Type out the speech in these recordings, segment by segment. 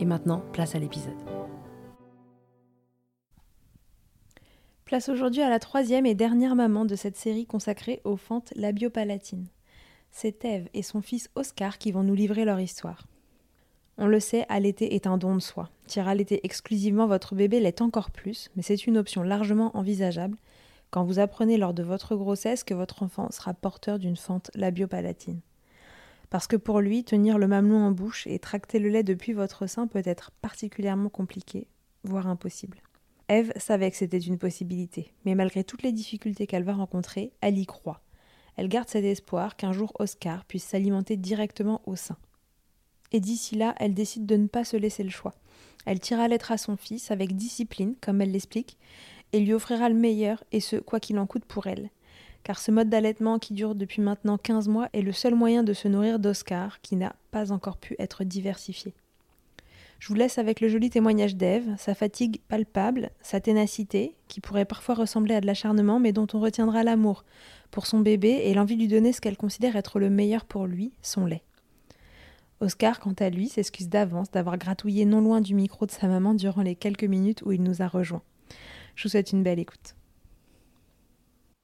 Et maintenant, place à l'épisode. Place aujourd'hui à la troisième et dernière maman de cette série consacrée aux fentes labiopalatines. C'est Eve et son fils Oscar qui vont nous livrer leur histoire. On le sait, allaiter est un don de soi. Tirer allaiter exclusivement votre bébé l'est encore plus, mais c'est une option largement envisageable quand vous apprenez lors de votre grossesse que votre enfant sera porteur d'une fente labiopalatine parce que pour lui, tenir le mamelon en bouche et tracter le lait depuis votre sein peut être particulièrement compliqué, voire impossible. Eve savait que c'était une possibilité, mais malgré toutes les difficultés qu'elle va rencontrer, elle y croit. Elle garde cet espoir qu'un jour Oscar puisse s'alimenter directement au sein. Et d'ici là, elle décide de ne pas se laisser le choix. Elle tira lettre à son fils avec discipline, comme elle l'explique, et lui offrira le meilleur, et ce, quoi qu'il en coûte pour elle car ce mode d'allaitement qui dure depuis maintenant 15 mois est le seul moyen de se nourrir d'Oscar qui n'a pas encore pu être diversifié. Je vous laisse avec le joli témoignage d'Ève, sa fatigue palpable, sa ténacité, qui pourrait parfois ressembler à de l'acharnement, mais dont on retiendra l'amour pour son bébé et l'envie de lui donner ce qu'elle considère être le meilleur pour lui, son lait. Oscar, quant à lui, s'excuse d'avance d'avoir gratouillé non loin du micro de sa maman durant les quelques minutes où il nous a rejoints. Je vous souhaite une belle écoute.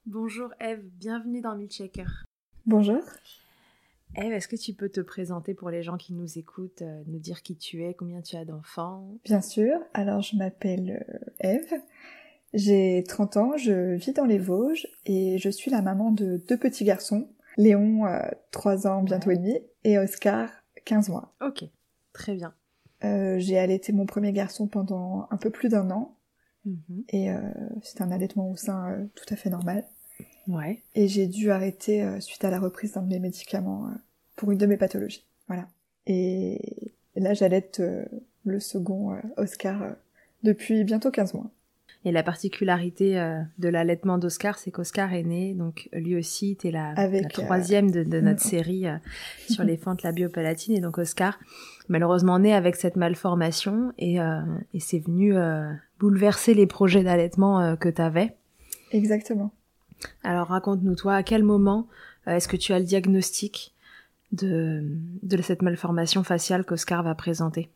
Bonjour Eve, bienvenue dans Milkshaker. Bonjour. Eve, est-ce que tu peux te présenter pour les gens qui nous écoutent, euh, nous dire qui tu es, combien tu as d'enfants? Bien sûr, alors je m'appelle euh, Eve, j'ai 30 ans, je vis dans les Vosges et je suis la maman de deux petits garçons, Léon, 3 euh, ans bientôt et demi, et Oscar, 15 mois. Ok, très bien. Euh, j'ai allaité mon premier garçon pendant un peu plus d'un an. Mhm. Et euh, c'était un allaitement au sein euh, tout à fait normal. Ouais. Et j'ai dû arrêter euh, suite à la reprise d'un de mes médicaments euh, pour une de mes pathologies. Voilà. Et là, j'allaite euh, le second euh, Oscar euh, depuis bientôt 15 mois. Et la particularité euh, de l'allaitement d'Oscar, c'est qu'Oscar est né, donc lui aussi, t'es la, Avec, la troisième de, de notre série euh, sur les fentes labiopalatines. Et donc Oscar, malheureusement, né avec cette malformation et, euh, et c'est venu euh, bouleverser les projets d'allaitement euh, que t'avais. Exactement. Alors raconte-nous, toi, à quel moment euh, est-ce que tu as le diagnostic de, de cette malformation faciale qu'Oscar va présenter?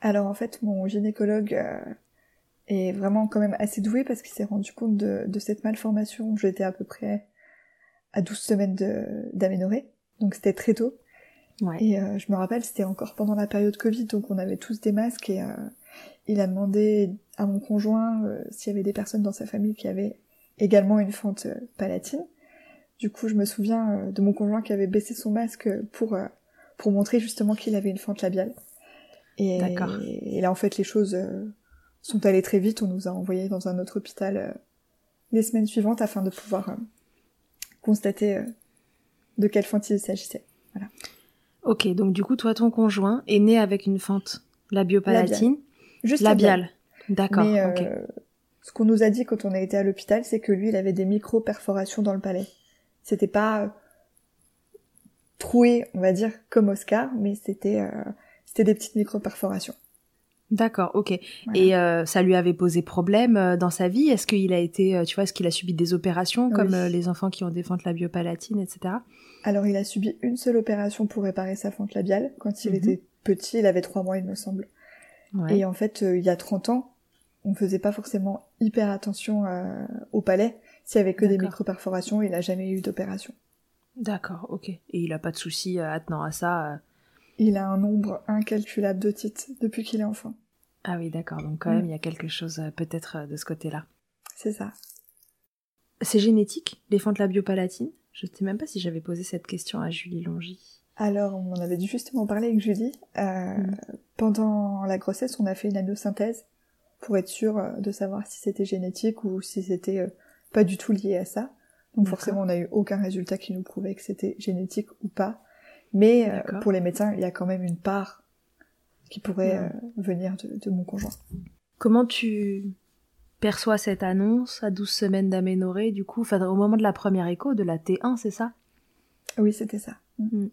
Alors en fait, mon gynécologue euh, est vraiment quand même assez doué parce qu'il s'est rendu compte de, de cette malformation. J'étais à peu près à 12 semaines d'aménorrhée, donc c'était très tôt. Ouais. Et euh, je me rappelle, c'était encore pendant la période Covid, donc on avait tous des masques et euh, il a demandé à mon conjoint s'il y avait des personnes dans sa famille qui avaient également une fente euh, palatine. Du coup, je me souviens euh, de mon conjoint qui avait baissé son masque pour euh, pour montrer justement qu'il avait une fente labiale. Et, et là, en fait, les choses sont allées très vite. On nous a envoyés dans un autre hôpital les semaines suivantes afin de pouvoir constater de quelle fente il s'agissait. Ok, donc du coup, toi, ton conjoint est né avec une fente labiopalatine Juste labiale. D'accord, Mais euh. Ce qu'on nous a dit quand on a été à l'hôpital, c'est que lui, il avait des micro-perforations dans le palais. C'était pas euh, troué, on va dire, comme Oscar, mais c'était euh, c'était des petites micro-perforations. D'accord, ok. Voilà. Et euh, ça lui avait posé problème euh, dans sa vie? Est-ce qu'il a été, tu vois, est-ce qu'il a subi des opérations comme Oui. les enfants qui ont des fentes labiopalatines, etc. Alors, il a subi une seule opération pour réparer sa fente labiale. Quand il Mhm. était petit, il avait trois mois, il me semble. Ouais. Et en fait, il y a 30 ans, on faisait pas forcément hyper attention euh, au palais. S'il y avait que des micro-perforations, il a jamais eu d'opération. D'accord, ok. Et il a pas de souci euh, attenant à ça. euh. Il a un nombre incalculable d'otites depuis qu'il est enfant. Ah oui, d'accord. Donc quand Mm. même, il y a quelque chose euh, peut-être de ce côté-là. C'est ça. C'est génétique, les fentes labiopalatines? Je sais même pas si j'avais posé cette question à Julie Longy. Alors, on en avait dû justement parler avec Julie. Mm. Pendant la grossesse, on a fait une amniosynthèse pour être sûr euh, de savoir si c'était génétique ou si c'était euh, pas du tout lié à ça. Donc forcément, on n'a eu aucun résultat qui nous prouvait que c'était génétique ou pas. Mais euh, pour les médecins, il y a quand même une part qui pourrait euh, venir de, de mon conjoint. Comment tu perçois cette annonce à 12 semaines d'aménorrhée, du coup, enfin, au moment de la première écho, de la T1, c'est ça? Oui, c'était ça. Mm.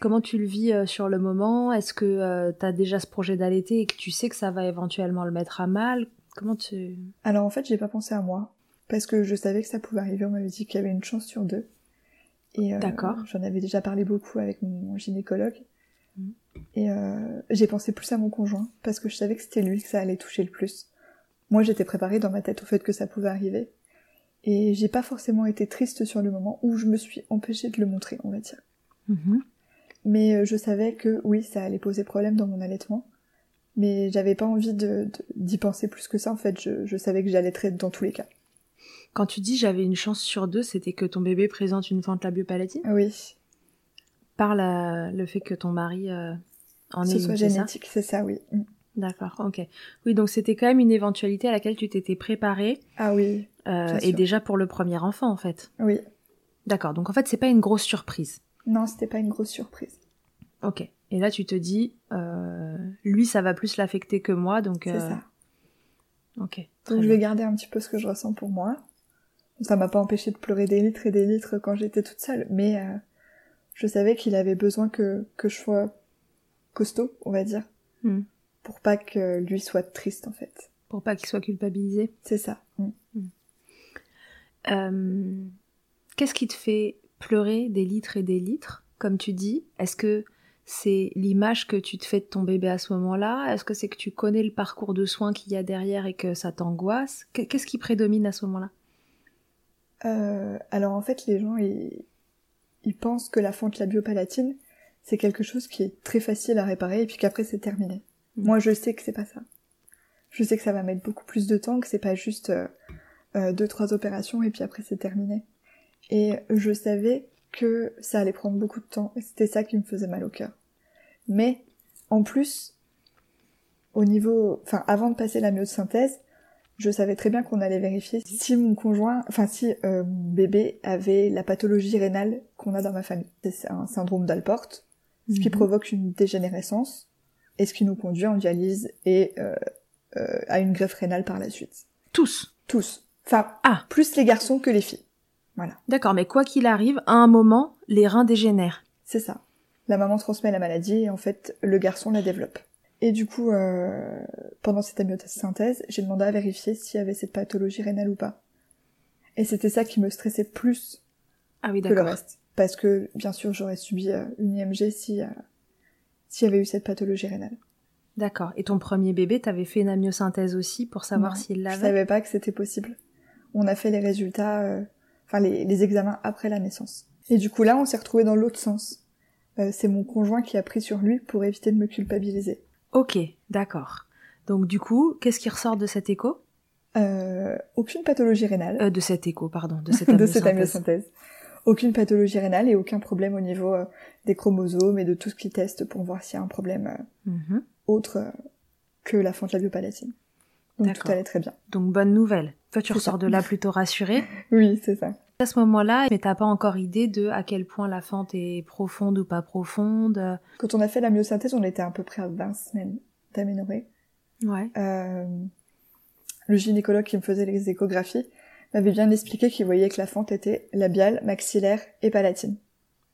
Comment tu le vis euh, sur le moment? Est-ce que tu as déjà ce projet d'allaiter et que tu sais que ça va éventuellement le mettre à mal? Comment tu... Alors en fait, j'ai pas pensé à moi parce que je savais que ça pouvait arriver. On m'avait dit qu'il y avait une chance sur deux. Et euh, D'accord. j'en avais déjà parlé beaucoup avec mon gynécologue. Mhm. Et euh, j'ai pensé plus à mon conjoint parce que je savais que c'était lui que ça allait toucher le plus. Moi, j'étais préparée dans ma tête au fait que ça pouvait arriver. Et j'ai pas forcément été triste sur le moment où je me suis empêchée de le montrer, on va dire. Mhm. Mais euh, je savais que oui, ça allait poser problème dans mon allaitement. Mais j'avais pas envie de- d'y penser plus que ça. En fait, je, je savais que j'allaiterais dans tous les cas. Quand tu dis j'avais une chance sur deux, c'était que ton bébé présente une fente labiopalatine? Oui, par la- le fait que ton mari euh, en ait ce une, soit c'est ça? génétique, c'est ça, oui. Mm. D'accord, ok. Oui, donc c'était quand même une éventualité à laquelle tu t'étais préparée, Ah oui, euh, et sûr. déjà pour le premier enfant en fait. oui. D'accord, donc en fait c'est pas une grosse surprise. Non, c'était pas une grosse surprise. Ok. Et là tu te dis, euh, lui ça va plus l'affecter que moi, donc... C'est euh, ça. Ok. Donc je vais garder un petit peu ce que je ressens pour moi. Ça m'a pas empêché de pleurer des litres et des litres quand j'étais toute seule, mais euh, je savais qu'il avait besoin que, que je sois costaud, on va dire, Hmm. pour pas que lui soit triste en fait. Pour pas qu'il soit culpabilisé. C'est ça. Mm. Euh, Qu'est-ce qui te fait pleurer des litres et des litres, comme tu dis Est-ce que c'est l'image que tu te fais de ton bébé à ce moment-là? Est-ce que c'est que tu connais le parcours de soins qu'il y a derrière et que ça t'angoisse? Qu- Qu'est-ce qui prédomine à ce moment-là? Euh, alors en fait, les gens, ils, ils pensent que la fente labiopalatine, c'est quelque chose qui est très facile à réparer et puis qu'après c'est terminé. Mm. Moi, je sais que c'est pas ça. Je sais que ça va mettre beaucoup plus de temps, que c'est pas juste euh, euh, deux trois opérations et puis après c'est terminé. Et je savais que ça allait prendre beaucoup de temps et c'était ça qui me faisait mal au cœur. Mais en plus, au niveau, enfin, avant de passer la myosynthèse, je savais très bien qu'on allait vérifier si mon conjoint, enfin si euh, mon bébé avait la pathologie rénale qu'on a dans ma famille. C'est un syndrome d'Alport, ce qui Mhm. provoque une dégénérescence et ce qui nous conduit en dialyse et euh, euh, à une greffe rénale par la suite. Tous. Tous. Enfin, Ah. plus les garçons que les filles. Voilà, D'accord, mais quoi qu'il arrive, à un moment, les reins dégénèrent. c'est ça. La maman transmet la maladie et en fait, le garçon la développe. Et du coup, euh, pendant cette amyosynthèse, j'ai demandé à vérifier s'il y avait cette pathologie rénale ou pas. Et c'était ça qui me stressait plus Ah oui, que le reste. Parce que, bien sûr, j'aurais subi euh, une IMG si, euh, s'il y avait eu cette pathologie rénale. D'accord. Et ton premier bébé, t'avais fait une amyosynthèse aussi pour savoir s'il Je l'avait savais pas que c'était possible. On a fait les résultats, euh, enfin les, les examens après la naissance. Et du coup là, on s'est retrouvé dans l'autre sens. Euh, c'est mon conjoint qui a pris sur lui pour éviter de me culpabiliser. Ok, d'accord. Donc du coup, qu'est-ce qui ressort de cet écho? Euh, aucune pathologie rénale. euh, De cet écho, pardon, de cette de amyosynthèse. cette amyosynthèse. Aucune pathologie rénale et aucun problème au niveau des chromosomes et de tout ce qu'ils testent pour voir s'il y a un problème Mhm. autre que la fente labiopalatine. Donc tout allait très bien. Donc bonne nouvelle. Toi, tu ressors ça. de là plutôt rassuré. Oui, c'est ça. À ce moment-là, mais t'as pas encore idée de à quel point la fente est profonde ou pas profonde. Quand on a fait la myosynthèse, on était à peu près à 20 semaines d'aménorrhée. Ouais. Euh, le gynécologue qui me faisait les échographies m'avait bien expliqué qu'il voyait que la fente était labiale, maxillaire et palatine.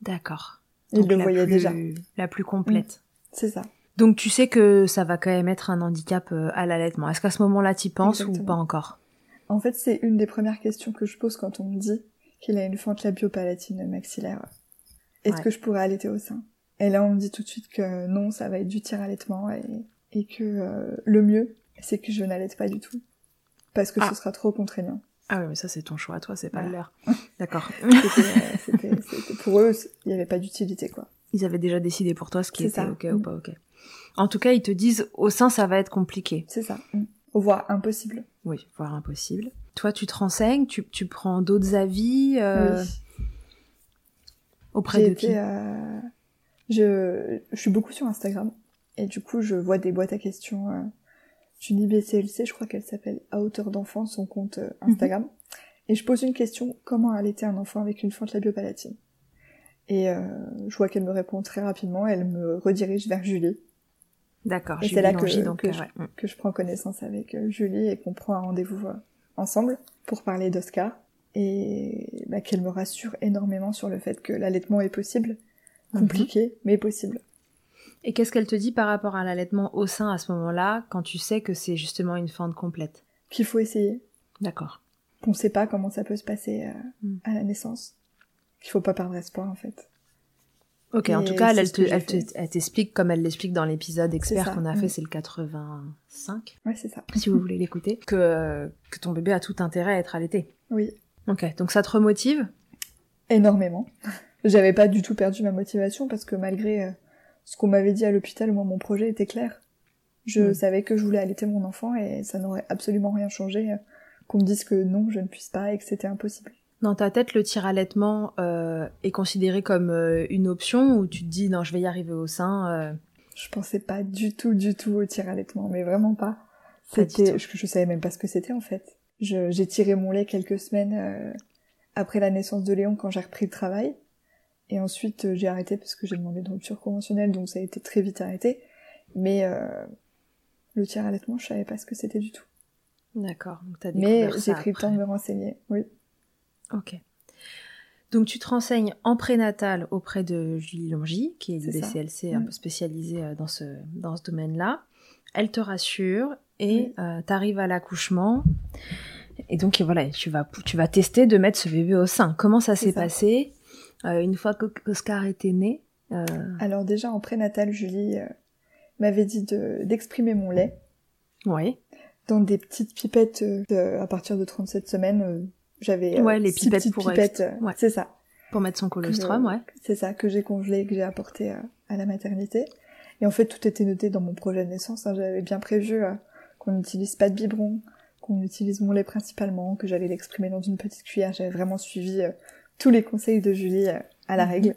D'accord. Il Donc, le voyait plus- déjà. La plus complète. C'est ça. Donc tu sais que ça va quand même être un handicap euh, à l'allaitement. Est-ce qu'à ce moment-là, t'y penses ou pas encore? En fait, c'est une des premières questions que je pose quand on me dit qu'il a une fente labiopalatine maxillaire. Est-ce Ouais. que je pourrais allaiter au sein? Et là, on me dit tout de suite que non, ça va être du tir-allaitement et, et que euh, le mieux, c'est que je n'allaite pas du tout. Parce que Ah. ce sera trop contraignant. Ah oui, mais ça c'est ton choix, toi, c'est pas Voilà. leur. D'accord. C'était, euh, pour eux, il n'y avait pas d'utilité, quoi. Ils avaient déjà décidé pour toi ce qui était ça. ok ou Mm. pas ok. En tout cas, ils te disent au sein ça va être compliqué. C'est ça. Mm. Voire impossible. Oui, voire impossible. Toi, tu te renseignes, tu, tu prends d'autres avis euh, Oui. auprès de qui été, euh, je, je suis beaucoup sur Instagram et du coup je vois des boîtes à questions euh, d'une IBCLC, je crois qu'elle s'appelle À hauteur d'enfant, son compte euh, Mhm. Instagram. Et je pose une question, comment allaiter un enfant avec une fente labiopalatine? Et je vois qu'elle me répond très rapidement, elle me redirige vers Julie, D'accord. C'est là que- donc que je- ouais. Mm. que je prends connaissance avec Julie et qu'on prend un rendez-vous ensemble pour parler d'Oscar et bah, qu'elle me rassure énormément sur le fait que l'allaitement est possible, Mhm. compliqué, mais possible. Et qu'est-ce qu'elle te dit par rapport à l'allaitement au sein à ce moment-là, quand tu sais que c'est justement une fente complète? Qu'il faut essayer, D'accord. qu'on sait pas comment ça peut se passer euh, Mm. à la naissance, qu'il faut pas perdre espoir en fait. Ok, en tout cas, elle, elle te- elle te- fait. elle t'explique comme elle l'explique dans l'épisode expert qu'on a fait, c'est le 85, Ouais, c'est ça. si vous voulez l'écouter, que, que ton bébé a tout intérêt à être allaité. Oui, Ok, donc ça te remotive? Énormément. J'avais pas du tout perdu ma motivation parce que malgré euh, ce qu'on m'avait dit à l'hôpital, moi mon projet était clair. Je savais que je voulais allaiter mon enfant et ça n'aurait absolument rien changé euh, qu'on me dise que non, je ne puisse pas et que c'était impossible. Dans ta tête, le tir-allaitement euh, est considéré comme euh, une option ou tu te dis non, je vais y arriver au sein euh, Je pensais pas du tout, du tout au tir allaitement, mais vraiment pas. C'était, je, je savais même pas ce que c'était en fait. J'ai tiré mon lait quelques semaines euh, après la naissance de Léon quand j'ai repris le travail. Et ensuite euh, j'ai arrêté parce que j'ai demandé une rupture conventionnelle, donc ça a été très vite arrêté. Mais euh, le tir allaitement, je savais pas ce que c'était du tout. D'accord, Mais j'ai pris le temps de me renseigner, oui. Ok. Donc tu te renseignes en prénatal auprès de Julie Longy, qui est ça. BCLC un Mm. peu spécialisée euh, dans ce, dans ce domaine-là. Elle te rassure et Oui. tu arrives à l'accouchement. Et donc voilà, tu vas, tu vas tester de mettre ce bébé au sein. Comment ça s'est passé Euh, une fois qu'Oscar était né euh, Alors déjà en prénatal, Julie euh, m'avait dit de, d'exprimer mon lait Ouais, dans des petites pipettes euh, à partir de 37 semaines. J'avais euh, Ouais, les six pipettes pour pipettes, euh, ouais. c'est ça. pour mettre son colostrum, ouais. C'est ça que j'ai congelé, que j'ai apporté euh, à la maternité. Et en fait, tout était noté dans mon projet de naissance. hein. J'avais bien prévu qu'on n'utilise pas de biberon, qu'on utilise mon lait principalement, que j'allais l'exprimer dans une petite cuillère. J'avais vraiment suivi tous les conseils de Julie à la Mhm. règle.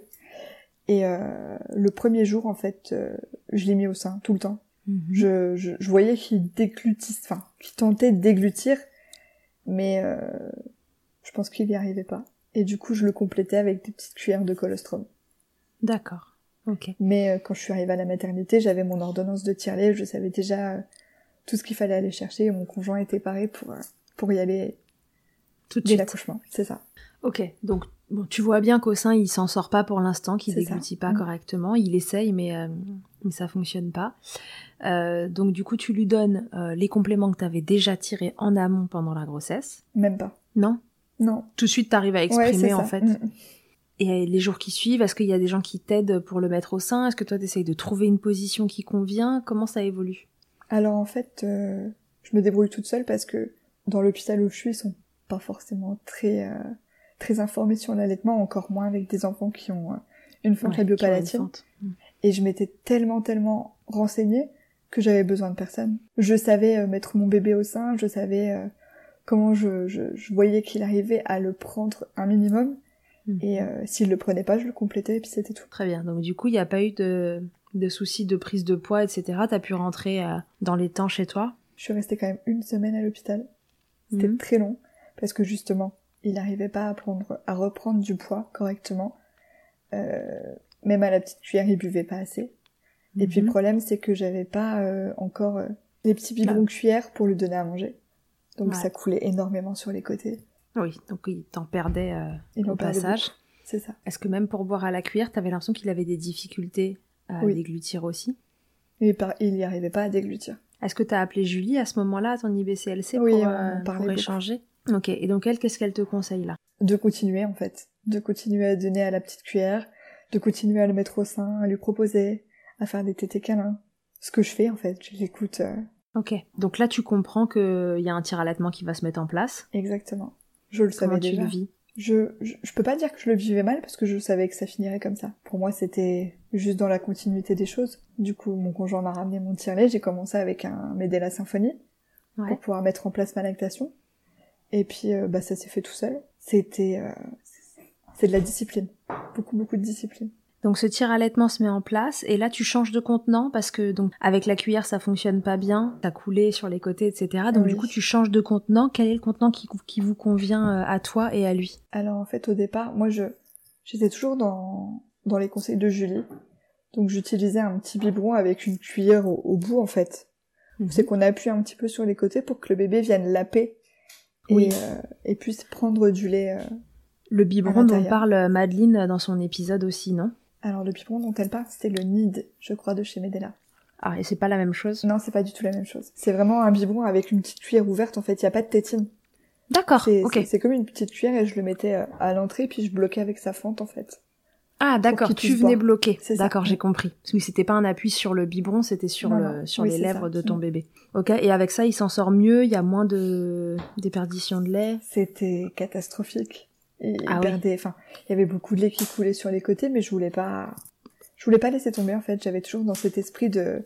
Et euh, le premier jour, en fait, euh, je l'ai mis au sein tout le temps. Mhm. Je, je, je, voyais qu'il déglutisse, enfin, qu'il tentait de déglutir, mais euh, je pense qu'il n'y arrivait pas. Et du coup, je le complétais avec des petites cuillères de colostrum. D'accord. Ok. Mais euh, quand je suis arrivée à la maternité, j'avais mon ordonnance de tire-lait, je savais déjà euh, tout ce qu'il fallait aller chercher. Et mon conjoint était paré pour euh, pour y aller tout de dès l'accouchement. C'est ça. Ok. Donc bon, tu vois bien qu'au sein, il s'en sort pas pour l'instant, qu'il déglutit pas mm. correctement. Il essaye, mais mais ça fonctionne pas. donc du coup, tu lui donnes les compléments que tu avais déjà tirés en amont pendant la grossesse. Même pas. Non? Non. Tout de suite, t'arrives à exprimer en fait. Et les jours qui suivent, est-ce qu'il y a des gens qui t'aident pour le mettre au sein? Est-ce que toi, t'essayes de trouver une position qui convient? Comment ça évolue? Alors en fait, euh, je me débrouille toute seule parce que dans l'hôpital où je suis, ils sont pas forcément très euh, très informés sur l'allaitement, encore moins avec des enfants qui ont euh, une fente ouais. Mm. Et je m'étais tellement tellement renseignée que j'avais besoin de personne. Je savais mettre mon bébé au sein, je savais comment je, je, je voyais qu'il arrivait à le prendre un minimum Mhm. Et euh, s'il le prenait pas, je le complétais et puis c'était tout. Très bien. Donc du coup, il n'y a pas eu de, de soucis de prise de poids, etc. T'as pu rentrer euh, dans les temps chez toi? Je suis restée quand même une semaine à l'hôpital. C'était mhm. très long parce que justement, il n'arrivait pas à prendre, à reprendre du poids correctement. Euh, même à la petite cuillère, il buvait pas assez. Et puis le mhm. problème, c'est que j'avais pas euh, encore euh, les petits biberons bah. cuillères pour lui donner à manger. Donc ça coulait énormément sur les côtés. Oui, donc il t'en perdait euh, au passage. C'est ça. Est-ce que même pour boire à la cuillère, t'avais l'impression qu'il avait des difficultés à déglutir aussi? Il n'y arrivait pas à déglutir. Est-ce que t'as appelé Julie à ce moment-là, ton IBCLC, oui, pour, euh, pour échanger? Ok, et donc elle, qu'est-ce qu'elle te conseille là? De continuer en fait. De continuer à donner à la petite cuillère, de continuer à le mettre au sein, à lui proposer, à faire des tétés câlins. Ce que je fais en fait, je l'écoute. Euh. Ok, donc là tu comprends qu'il y a un tir allaitement qui va se mettre en place. Exactement. Je le savais déjà. je, je, peux pas dire que je le vivais mal parce que je savais que ça finirait comme ça. Pour moi, c'était juste dans la continuité des choses. Du coup, mon conjoint m'a ramené mon tire J'ai commencé avec un Medela Symphonie pour pouvoir mettre en place ma lactation. Et puis, euh, bah, ça s'est fait tout seul. C'était, euh, c'est de la discipline. Beaucoup, beaucoup de discipline. Donc ce tir allaitement se met en place et là tu changes de contenant parce que donc avec la cuillère ça fonctionne pas bien, ça coulé sur les côtés etc. Donc du coup tu changes de contenant. Quel est le contenant qui, qui vous convient euh, à toi et à lui? Alors en fait au départ moi je j'étais toujours dans dans les conseils de Julie. Donc j'utilisais un petit biberon avec une cuillère au, bout en fait. Mhm. C'est qu'on appuie un petit peu sur les côtés pour que le bébé vienne laper et, euh, et puisse prendre du lait. Euh, le biberon dont parle Madeleine dans son épisode aussi, non? Alors le biberon dont elle parle, c'était le Nid, je crois, de chez Medela. Ah, et c'est pas la même chose Non, c'est pas du tout la même chose. C'est vraiment un biberon avec une petite cuillère ouverte, en fait, il y a pas de tétine. D'accord, ok. C'est comme une petite cuillère et je le mettais euh, à l'entrée, puis je bloquais avec sa fente, en fait. Ah, d'accord, tu venais bloquer. D'accord, j'ai compris. Parce que c'était pas un appui sur le biberon, c'était sur, le, sur les lèvres de ton mm. bébé. Ok, et avec ça, il s'en sort mieux, il y a moins de déperdition de lait? C'était catastrophique il ah perdait, enfin, il y avait beaucoup de lait qui coulait sur les côtés, mais je voulais pas, je voulais pas laisser tomber en fait. J'avais toujours dans cet esprit de,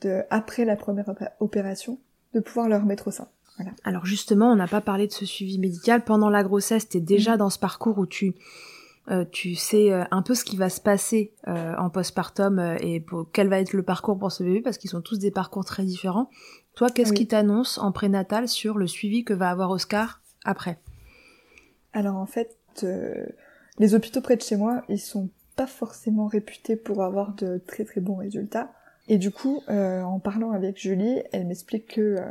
de après la première opération, de pouvoir le remettre au sein. Voilà. Alors justement, on n'a pas parlé de ce suivi médical pendant la grossesse. T'es déjà mm. dans ce parcours où tu euh, tu sais euh, un peu ce qui va se passer euh, en postpartum euh, et pour, quel va être le parcours pour ce bébé parce qu'ils sont tous des parcours très différents. Toi, qu'est-ce qui t'annonce en prénatal sur le suivi que va avoir Oscar après? Alors en fait, euh, les hôpitaux près de chez moi, ils sont pas forcément réputés pour avoir de très très bons résultats. Et du coup, euh, en parlant avec Julie, elle m'explique que euh,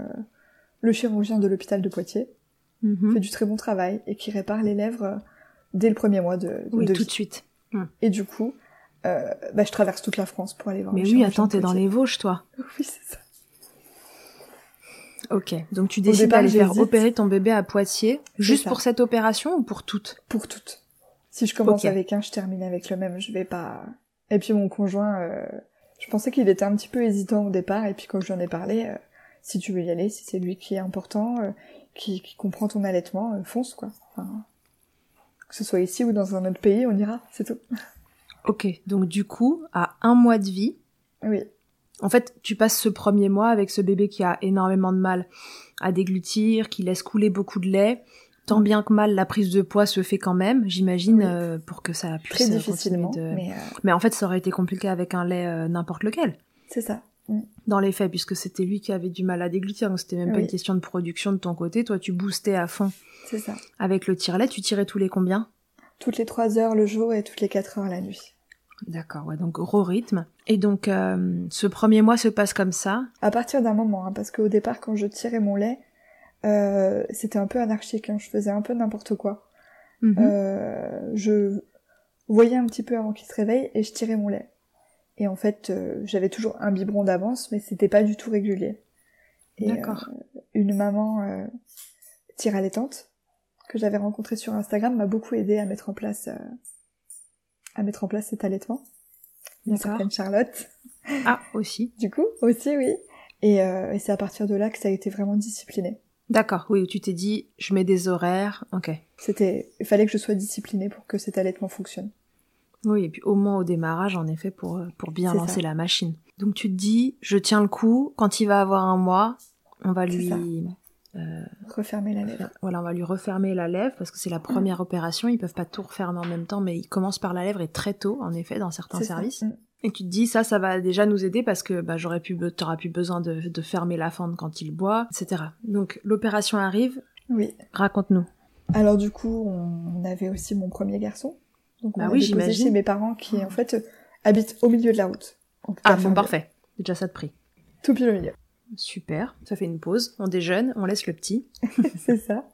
le chirurgien de l'hôpital de Poitiers mhm. fait du très bon travail et qui répare les lèvres dès le premier mois de, de oui, tout de suite. Et du coup, bah, je traverse toute la France pour aller voir. Mais oui, attends, t'es dans les Vosges, toi. Oui, c'est ça. Ok, donc tu décides d'aller faire opérer ton bébé à Poitiers, juste pour cette opération ou pour toutes? Pour toutes. Si je commence avec un, je termine avec le même, je vais pas... Et puis mon conjoint, euh, je pensais qu'il était un petit peu hésitant au départ, et puis quand je lui en ai parlé, euh, si tu veux y aller, si c'est lui qui est important, euh, qui, qui, comprend ton allaitement, fonce quoi. Enfin, que ce soit ici ou dans un autre pays, on ira, c'est tout. Ok, donc du coup, à un mois de vie, oui. En fait, tu passes ce premier mois avec ce bébé qui a énormément de mal à déglutir, qui laisse couler beaucoup de lait. Tant bien que mal, la prise de poids se fait quand même, j'imagine, euh, pour que ça puisse Très difficilement, de... mais, euh, mais, en fait, ça aurait été compliqué avec un lait euh, n'importe lequel. C'est ça. Mm. Dans les faits, puisque c'était lui qui avait du mal à déglutir, donc c'était même pas une question de production de ton côté. Toi, tu boostais à fond C'est ça. avec le tire-lait. Tu tirais tous les combien? Toutes les 3 heures le jour et toutes les 4 heures la nuit. D'accord, ouais, donc gros rythme. Et donc, euh, ce premier mois se passe comme ça. À partir d'un moment, hein, parce qu'au départ, quand je tirais mon lait, euh, c'était un peu anarchique. hein, je faisais un peu n'importe quoi. Mhm. Euh, je voyais un petit peu avant qu'il se réveille et je tirais mon lait. Et en fait, euh, j'avais toujours un biberon d'avance, mais c'était pas du tout régulier. Et, D'accord. euh, une maman euh, tire allaitante que j'avais rencontrée sur Instagram m'a beaucoup aidé à mettre en place euh, à mettre en place cet allaitement. Une certaine Charlotte, Ah, aussi. du coup, aussi oui. Et, euh, et c'est à partir de là que ça a été vraiment discipliné. D'accord, oui, tu t'es dit, je mets des horaires, ok. C'était, il fallait que je sois disciplinée pour que cet allaitement fonctionne. Oui, et puis au moins au démarrage, en effet, pour, euh, pour bien lancer ça. la machine. Donc tu te dis, je tiens le coup, quand il va avoir un mois, on va lui, Refermer la lèvre. voilà, on va lui refermer la lèvre parce que c'est la première opération. Ils peuvent pas tout refermer en même temps, mais ils commencent par la lèvre et très tôt, en effet, dans certains ça. services. Mm. Et tu te dis, ça, ça va déjà nous aider parce que bah, j'aurais pu, t'auras plus besoin de, de fermer la fente quand il boit, etc. Donc l'opération arrive, Oui. raconte-nous. Alors du coup, on avait aussi mon premier garçon. Donc on Bah oui, j'imagine. chez mes parents qui en fait euh, habitent au milieu de la route. Ah, bon, parfait. Déjà ça de prix. Tout pile au milieu. Super. Ça fait une pause. On déjeune, on laisse le petit. C'est ça.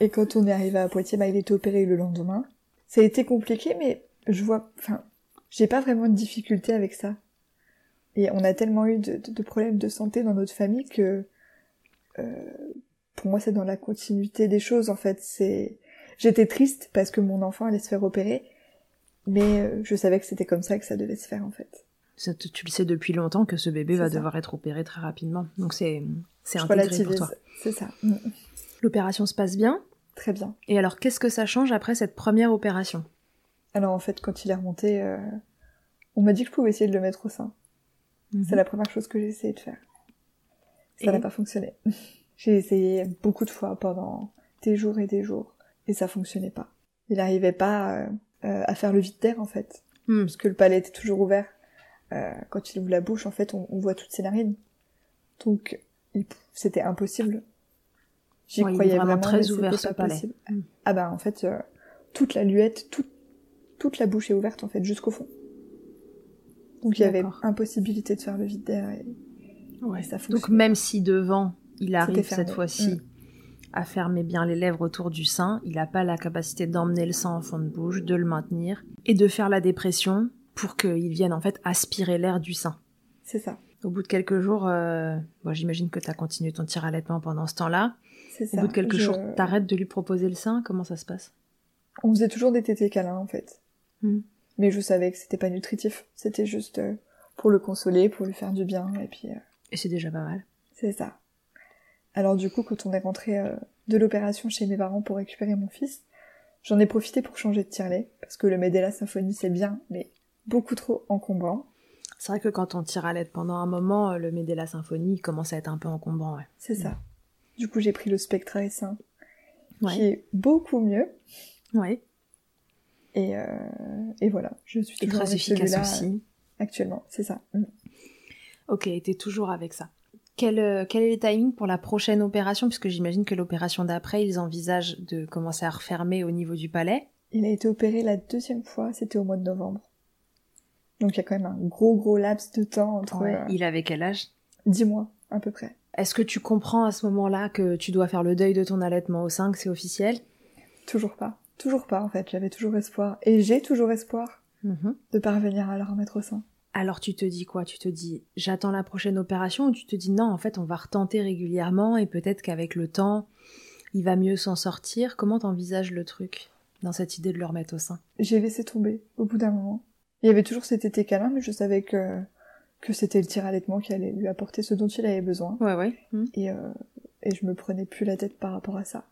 Et quand on est arrivé à Poitiers, bah, il était opéré le lendemain. Ça a été compliqué, mais je vois, enfin, j'ai pas vraiment de difficulté avec ça. Et on a tellement eu de, problèmes de santé dans notre famille que, euh, pour moi, c'est dans la continuité des choses, en fait. C'est, j'étais triste parce que mon enfant allait se faire opérer, mais euh, je savais que c'était comme ça que ça devait se faire, en fait. Ça, tu le sais depuis longtemps que ce bébé va ça. devoir être opéré très rapidement. Donc c'est c'est intégré pour toi. C'est ça. Mm. L'opération se passe bien? Très bien. Et alors, qu'est-ce que ça change après cette première opération? Alors en fait, quand il est remonté, euh, on m'a dit que je pouvais essayer de le mettre au sein. C'est la première chose que j'ai essayé de faire. Ça n'a pas fonctionné. j'ai essayé beaucoup de fois pendant des jours et des jours, et ça fonctionnait pas. Il n'arrivait pas euh, euh, à faire le vide d'air en fait, Hmm. parce que le palais était toujours ouvert. Euh, quand il ouvre la bouche, en fait, on, on voit toutes ses narines. Donc, c'était impossible. J'y Ouais, il est croyais vraiment vraiment, très ouvert, ce palais. Ah bah en fait, euh, toute la luette, toute, toute la bouche est ouverte en fait, jusqu'au fond. Donc il y avait impossibilité de faire le vide d'air. Et... Ouais. ça Donc même si devant, il arrive cette fois-ci Mm. à fermer bien les lèvres autour du sein, il n'a pas la capacité d'emmener le sang en fond de bouche, de le maintenir et de faire la dépression pour qu'il vienne en fait aspirer l'air du sein. C'est ça, Au bout de quelques jours, euh, bon, j'imagine que tu as continué ton tir allaitement pendant ce temps-là. c'est Au ça. bout de quelques Je- jours, t'arrêtes de lui proposer le sein Comment ça se passe? On faisait toujours des tétés câlins en fait. Mm. Mais je savais que c'était pas nutritif. C'était juste euh, pour le consoler, pour lui faire du bien. Et puis euh, Et c'est déjà pas mal. c'est ça. Alors du coup, quand on est rentré euh, de l'opération chez mes parents pour récupérer mon fils, j'en ai profité pour changer de tire-lait. Parce que le Medela Symphonie c'est bien, mais beaucoup trop encombrant. C'est vrai que quand on tire à l'aide pendant un moment, euh, le Medela Symphonie commence à être un peu encombrant. Ouais. C'est ça. Du coup, j'ai pris le Spectra S1, qui est beaucoup mieux. ouais. Et, euh, et voilà, je suis très avec efficace aussi. actuellement. C'est ça. Mm. Ok, t'es toujours avec ça. Quel, euh, quel est le timing pour la prochaine opération? Puisque j'imagine que l'opération d'après, ils envisagent de commencer à refermer au niveau du palais. Il a été opéré la deuxième fois, c'était au mois de novembre. Donc il y a quand même un gros gros laps de temps entre Ouais. euh, Il avait quel âge? 10 mois à peu près. Est-ce que tu comprends à ce moment-là que tu dois faire le deuil de ton allaitement au sein, que c'est officiel? Toujours pas. Toujours pas en fait, j'avais toujours espoir. Et j'ai toujours espoir Mhm. de parvenir à le remettre au sein. Alors tu te dis quoi? Tu te dis j'attends la prochaine opération? Ou tu te dis non en fait on va retenter régulièrement et peut-être qu'avec le temps il va mieux s'en sortir? Comment t'envisages le truc dans cette idée de le remettre au sein? J'ai laissé tomber au bout d'un moment. Il y avait toujours cet été câlin, mais je savais que, que c'était le tir allaitement qui allait lui apporter ce dont il avait besoin. Ouais ouais. Et, euh, et je me prenais plus la tête par rapport à ça.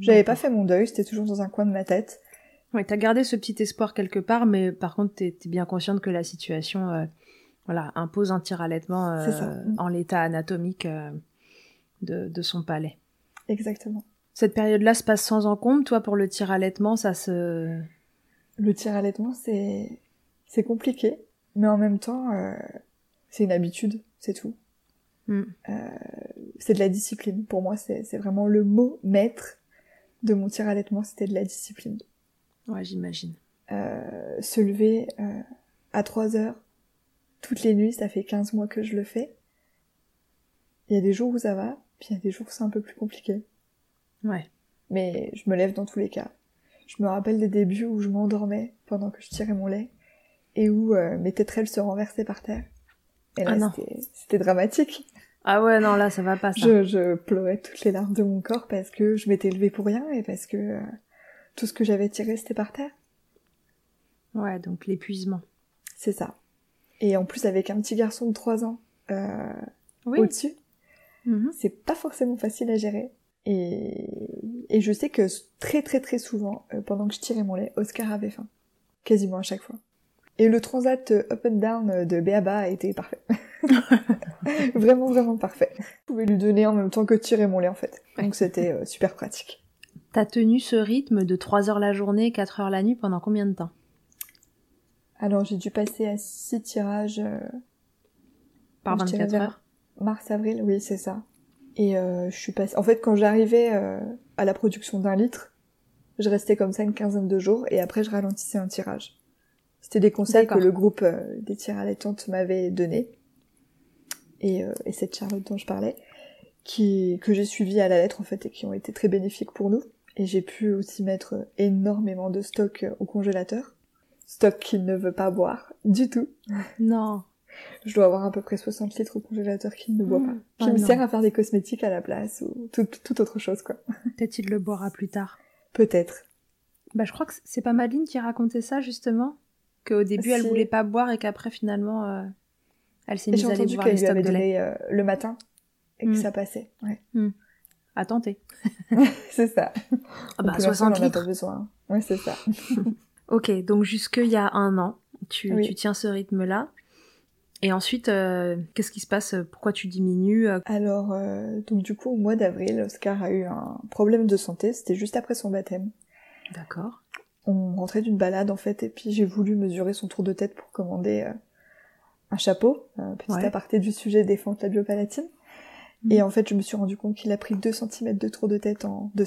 J'avais pas fait mon deuil, c'était toujours dans un coin de ma tête. Ouais, t'as gardé ce petit espoir quelque part, mais par contre, t'es es bien consciente que la situation, euh, voilà, impose un tir allaitement euh, ça. en l'état anatomique euh, de, de son palais. Exactement. Cette période-là se passe sans encombre, toi, pour le tir allaitement, ça se... Le tir allaitement, c'est c'est compliqué, mais en même temps, euh, c'est une habitude, c'est tout. Mm. Euh, c'est de la discipline. Pour moi, c'est vraiment le mot maître de mon tir allaitement, c'était de la discipline. Ouais, j'imagine. Euh, se lever euh, à 3 heures toutes les nuits, ça fait 15 mois que je le fais. Il y a des jours où ça va, puis il y a des jours où c'est un peu plus compliqué. Ouais. Mais je me lève dans tous les cas. Je me rappelle des débuts où je m'endormais pendant que je tirais mon lait et où euh, mes tétrelles se renversaient par terre. Et là, Ah c'était- dramatique. Ah ouais, non, là, ça va pas, ça. Je, je pleurais toutes les larmes de mon corps parce que je m'étais levée pour rien et parce que euh, tout ce que j'avais tiré, c'était par terre. Ouais, donc l'épuisement. C'est ça. Et en plus, avec un petit garçon de 3 ans euh, Oui. au-dessus, Mhm. c'est pas forcément facile à gérer. Et, et je sais que très très très souvent, euh, pendant que je tirais mon lait, Oscar avait faim. Quasiment à chaque fois. Et le transat euh, up and down euh, de Béaba a été parfait. vraiment vraiment parfait. Je pouvais lui donner en même temps que tirer mon lait en fait. Donc c'était euh, super pratique. T'as tenu ce rythme de 3 heures la journée, 4 heures la nuit pendant combien de temps? Alors j'ai dû passer à 6 tirages euh, Par Je dirais 24 vers- heures? Mars-avril, oui, c'est ça. Et euh, je suis passée... En fait, quand j'arrivais à la production d'un litre, je restais comme ça une quinzaine de jours et après je ralentissais un tirage. C'était des conseils que le groupe euh, des tirs allaitantes m'avait donné. Et, euh, et cette Charlotte dont je parlais, qui, que j'ai suivi à la lettre en fait et qui ont été très bénéfiques pour nous. Et j'ai pu aussi mettre énormément de stock euh, au congélateur. Stock qu'il ne veut pas boire du tout. Non. Je dois avoir à peu près 60 litres au congélateur qu'il ne boit Mmh. pas. Ah Qui me non. sert à faire des cosmétiques à la place ou tout, tout autre chose, quoi. Peut-être il le boira plus tard. Peut-être. Bah, je crois que c'est pas Madeleine qui racontait ça, justement. Qu'au début, elle Si. voulait pas boire et qu'après, finalement, euh, elle s'est mise à aller boire les stocks de lait. euh, le matin et que Mm. ça passait. Ouais. À tenter. c'est ça. Ah bah, Donc, pour l'instant, 60 on en a litres. pas besoin. Ouais, c'est ça. Ok, donc jusqu'il y a un an, tu, Oui. tu tiens ce rythme-là. Et ensuite, euh, qu'est-ce qui se passe? Pourquoi tu diminues Euh, Alors, euh, donc du coup, au mois d'avril, Oscar a eu un problème de santé. C'était juste après son baptême. D'accord. On rentrait d'une balade, en fait, et puis j'ai voulu mesurer son tour de tête pour commander euh, un chapeau. Petit Ouais. aparté du sujet des fentes labiopalatines. Mhm. Et en fait, je me suis rendu compte qu'il a pris 2 cm de tour de tête en deux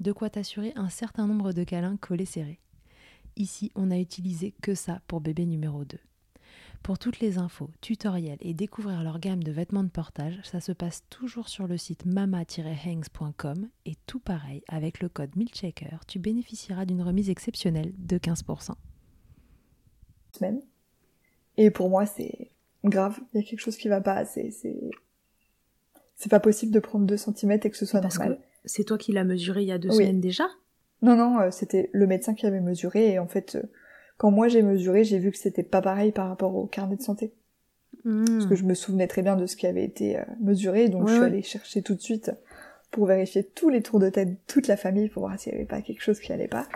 de quoi t'assurer un certain nombre de câlins collés serrés. Ici, on a utilisé que ça pour bébé numéro 2. Pour toutes les infos, tutoriels et découvrir leur gamme de vêtements de portage, ça se passe toujours sur le site mama-hangs.com et tout pareil, avec le code MILCHECKER, tu bénéficieras d'une remise exceptionnelle de 15%. semaines. Et pour moi, c'est grave. Il y a quelque chose qui va pas. C'est, c'est, c'est pas possible de prendre 2 cm et que ce soit normal. C'est toi qui l'as mesuré il y a deux Oui. semaines déjà? Non, non, euh, c'était le médecin qui avait mesuré et en fait, euh, quand moi j'ai mesuré, j'ai vu que c'était pas pareil par rapport au carnet de santé. Parce que je me souvenais très bien de ce qui avait été euh, mesuré, donc Ouais, je suis ouais. allée chercher tout de suite pour vérifier tous les tours de tête de toute la famille pour voir s'il y avait pas quelque chose qui allait pas.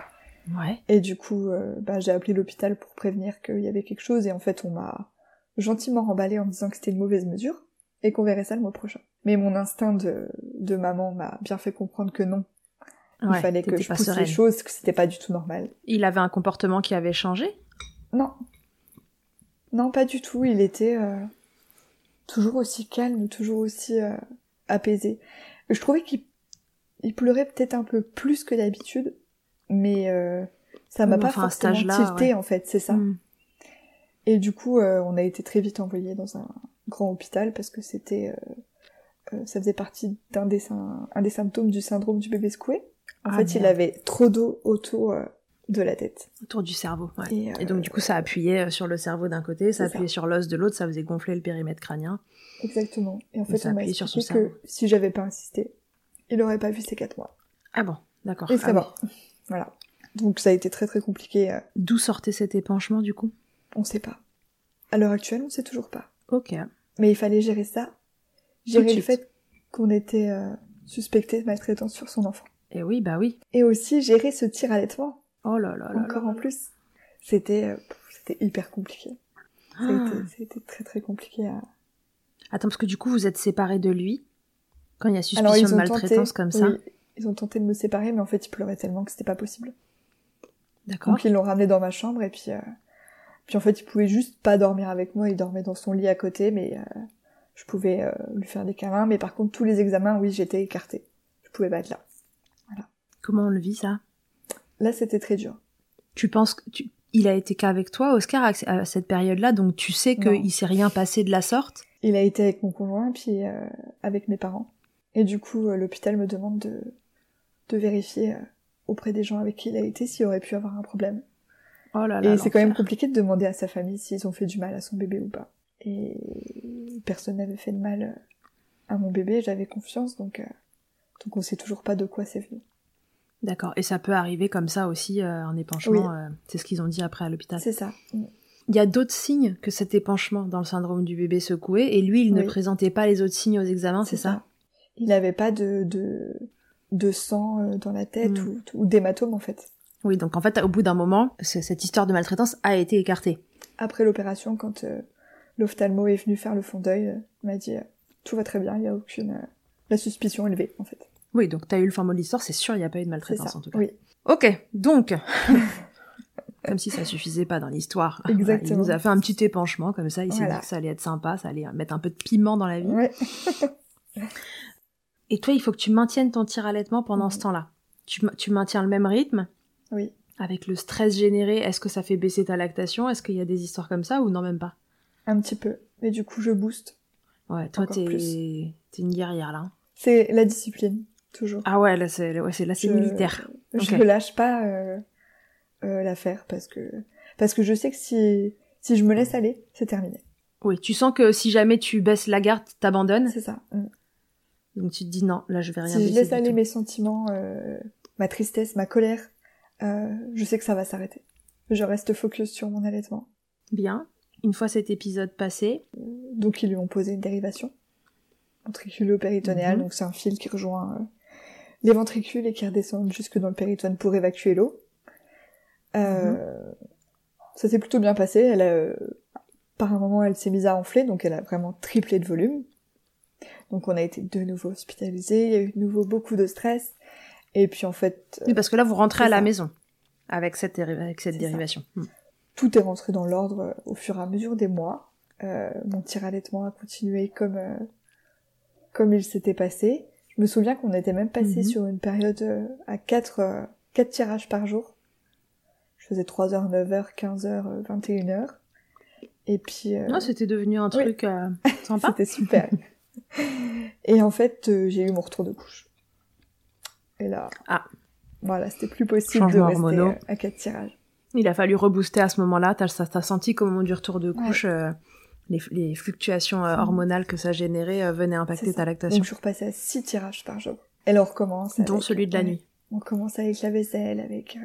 Ouais. Et du coup, euh, bah, j'ai appelé l'hôpital pour prévenir qu'il y avait quelque chose et en fait, on m'a gentiment remballé en me disant que c'était une mauvaise mesure et qu'on verrait ça le mois prochain. Mais mon instinct de, de maman m'a bien fait comprendre que non. Il fallait que je pousse les choses, que c'était pas du tout normal. Il avait un comportement qui avait changé? Non. Non, pas du tout. Il était euh, toujours aussi calme, toujours aussi euh, apaisé. Je trouvais qu'il il pleurait peut-être un peu plus que d'habitude, mais euh, ça m'a pas forcément tilté en fait, c'est ça. Hmm. Et du coup, euh, on a été très vite envoyé dans un grand hôpital parce que c'était, euh, ça faisait partie d'un des, un des symptômes du syndrome du bébé secoué. En ah, fait, il avait trop d'eau autour de la tête. Autour du cerveau, ouais. Et, donc du coup, ça appuyait sur le cerveau d'un côté, ça appuyait sur l'os de l'autre, ça faisait gonfler le périmètre crânien. Exactement. Et en fait, on m'a expliqué que si j'avais pas insisté, il aurait pas vu ses quatre mois. Ah bon, d'accord. Et ah bon. Voilà. Donc ça a été très très compliqué. Euh. D'où sortait cet épanchement du coup? On sait pas. À l'heure actuelle, on sait toujours pas. Ok. Mais il fallait gérer ça. Gérer le fait qu'on était euh, suspecté de maltraitance sur son enfant. Et eh oui, bah oui. Et aussi gérer ce tir allaitement. Oh là là là. Encore en plus. C'était euh, c'était hyper compliqué. Ah. C'était très très compliqué à. Attends, parce que du coup, vous êtes séparés de lui quand il y a suspicion de maltraitance comme ça. ils ont tenté de me séparer, mais en fait, il pleurait tellement que c'était pas possible. D'accord. Donc ils l'ont ramené dans ma chambre et puis, euh, puis en fait, il pouvait juste pas dormir avec moi. Il dormait dans son lit à côté, mais euh, je pouvais euh, lui faire des câlins. Mais par contre, tous les examens, oui, j'étais écartée. Je pouvais pas être là. Voilà. Comment on le vit ça? Là, c'était très dur. Tu penses que tu... il a été qu'avec toi, Oscar, à cette période-là, donc tu sais qu'il s'est rien passé de la sorte? Il a été avec mon conjoint, puis avec mes parents. Et du coup, l'hôpital me demande de, de vérifier auprès des gens avec qui il a été s'il aurait pu avoir un problème. Oh là là, et c'est quand même compliqué de demander à sa famille s'ils ont fait du mal à son bébé ou pas. Et personne n'avait fait de mal à mon bébé, j'avais confiance, donc, euh, donc on sait toujours pas de quoi c'est venu. D'accord. Et ça peut arriver comme ça aussi, euh, un épanchement, euh, c'est ce qu'ils ont dit après à l'hôpital. C'est ça. Il y a d'autres signes que cet épanchement dans le syndrome du bébé secoué, et lui, il ne présentait pas les autres signes aux examens, c'est ça, Il n'avait pas de, de, de sang euh, dans la tête mm. ou, ou d'hématome en fait. Oui, donc en fait, au bout d'un moment, cette histoire de maltraitance a été écartée. Après l'opération, quand euh, l'ophtalmo est venu faire le fond d'œil, euh, il m'a dit tout va très bien, il n'y a aucune la suspicion élevée en fait. Oui, donc tu as eu le fin mot de l'histoire, c'est sûr, il n'y a pas eu de maltraitance en tout cas. Oui. Ok, donc comme si ça suffisait pas dans l'histoire. Exactement. Il nous a fait un petit épanchement comme ça, il s'est dit que ça allait être sympa, ça allait mettre un peu de piment dans la vie. Ouais. Et toi, il faut que tu maintiennes ton tir allaitement pendant ce mhm. temps-là. Tu, maintiens le même rythme Oui. Avec le stress généré, est-ce que ça fait baisser ta lactation? Est-ce qu'il y a des histoires comme ça ou non même pas? Un petit peu. Mais du coup, je booste. Ouais, toi, t'es une guerrière là. Hein. C'est la discipline, toujours. Ah ouais, là, c'est ouais, c'est militaire. Je ne lâche pas euh, euh, l'affaire parce que parce que je sais que si si je me laisse aller, c'est terminé. Oui, tu sens que si jamais tu baisses la garde, t'abandonnes? C'est ça. Mm. Donc tu te dis non, là je vais rien Si je laisse aller mes sentiments, euh, ma tristesse, ma colère, euh, je sais que ça va s'arrêter. Je reste focus sur mon allaitement. Bien. Une fois cet épisode passé. Euh, donc ils lui ont posé une dérivation ventriculo-péritonéale, mhm. donc c'est un fil qui rejoint euh, les ventricules et qui redescend jusque dans le péritone pour évacuer l'eau. Euh, mhm. Ça s'est plutôt bien passé. Elle a, par un moment, elle s'est mise à enfler, donc elle a vraiment triplé de volume. Donc on a été de nouveau hospitalisés, il y a eu de nouveau beaucoup de stress. Et puis en fait... Oui, parce que là, vous rentrez à la maison avec cette, avec cette dérivation. Hmm. Tout est rentré dans l'ordre euh, au fur et à mesure des mois. Euh, mon tir allaitement a continué comme, euh, comme il s'était passé. Je me souviens qu'on était même passé mhm. sur une période à 4, quatre tirages par jour. Je faisais 3h, 9h, 15h, 21h. Et puis... Ah, c'était devenu un truc sympa. c'était super. Et en fait, euh, j'ai eu mon retour de couche. Et là, ah. voilà, c'était plus possible de rester euh, à quatre tirages. Il a fallu rebooster à ce moment-là. T'as as senti qu'au moment du retour de couche, euh, les, fluctuations hormonales que ça générait venaient impacter ta lactation? Donc je repassais à six tirages par jour. Et là, on recommence. Dont celui de la nuit. On commence avec la vaisselle, avec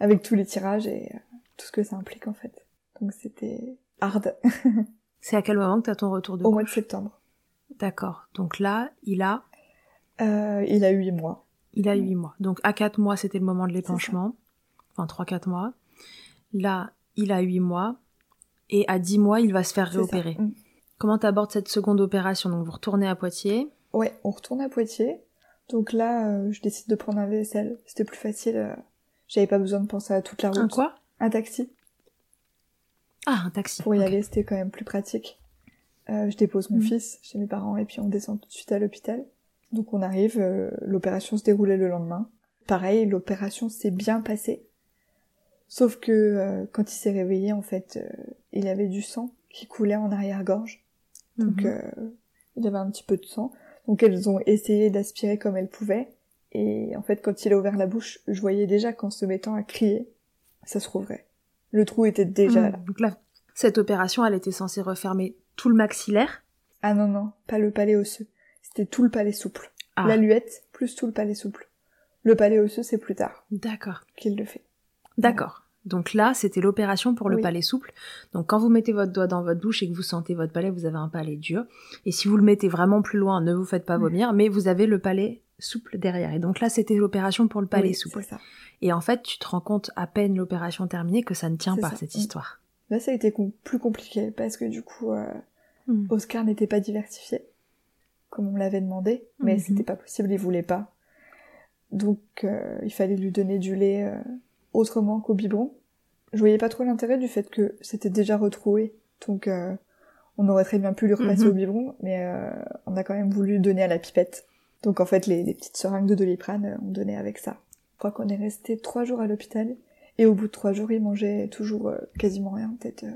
avec tous les tirages et tout ce que ça implique en fait. Donc c'était hard. C'est à quel moment que t'as ton retour de couche Au mois de septembre. D'accord. Donc là, il a euh, Il a huit mois. Il a huit mois. Donc à quatre mois, c'était le moment de l'épanchement. Enfin, trois, quatre mois. Là, il a huit mois. Et à 10 mois, il va se faire réopérer. Mm. Comment t'abordes cette seconde opération? Donc vous retournez à Poitiers. Ouais, on retourne à Poitiers. Donc là, euh, je décide de prendre un VSL. C'était plus facile. euh, J'avais pas besoin de penser à toute la route. Un quoi? Un taxi. Ah, un taxi. Pour y aller, c'était quand même plus pratique. Euh, je dépose mon Mhm. fils chez mes parents et puis on descend tout de suite à l'hôpital. Donc on arrive, euh, l'opération se déroulait le lendemain. Pareil, l'opération s'est bien passée. Sauf que euh, quand il s'est réveillé, en fait, euh, il avait du sang qui coulait en arrière-gorge. Donc Mhm. euh, il avait un petit peu de sang. Donc elles ont essayé d'aspirer comme elles pouvaient. Et en fait, quand il a ouvert la bouche, je voyais déjà qu'en se mettant à crier, ça se rouvrait. Le trou était déjà Mhm. là. Donc là, cette opération, elle était censée refermer tout le maxillaire? Ah non, non, pas le palais osseux. C'était tout le palais souple. Ah, La luette, plus tout le palais souple. Le palais osseux, c'est plus tard d'accord. qu'il le fait. D'accord. Donc là, c'était l'opération pour le Oui. palais souple. Donc quand vous mettez votre doigt dans votre bouche et que vous sentez votre palais, vous avez un palais dur. Et si vous le mettez vraiment plus loin, ne vous faites pas vomir, mais vous avez le palais souple derrière. Et donc là, c'était l'opération pour le palais Oui, souple. ça. Et en fait, tu te rends compte à peine l'opération terminée que ça ne tient pas, ça. cette histoire. Là, ça a été com- plus compliqué parce que du coup, euh, Mm. Oscar n'était pas diversifié, comme on l'avait demandé, mais Mhm. c'était pas possible, il voulait pas. Donc, euh, il fallait lui donner du lait euh, autrement qu'au biberon. Je voyais pas trop l'intérêt du fait que c'était déjà retrouvé, donc euh, on aurait très bien pu lui repasser Mhm. au biberon, mais on a quand même voulu donner à la pipette. Donc en fait, les, les petites seringues de doliprane, on donnait avec ça. Je crois qu'on est resté trois jours à l'hôpital, et au bout de trois jours, il mangeait toujours quasiment rien, peut-être euh,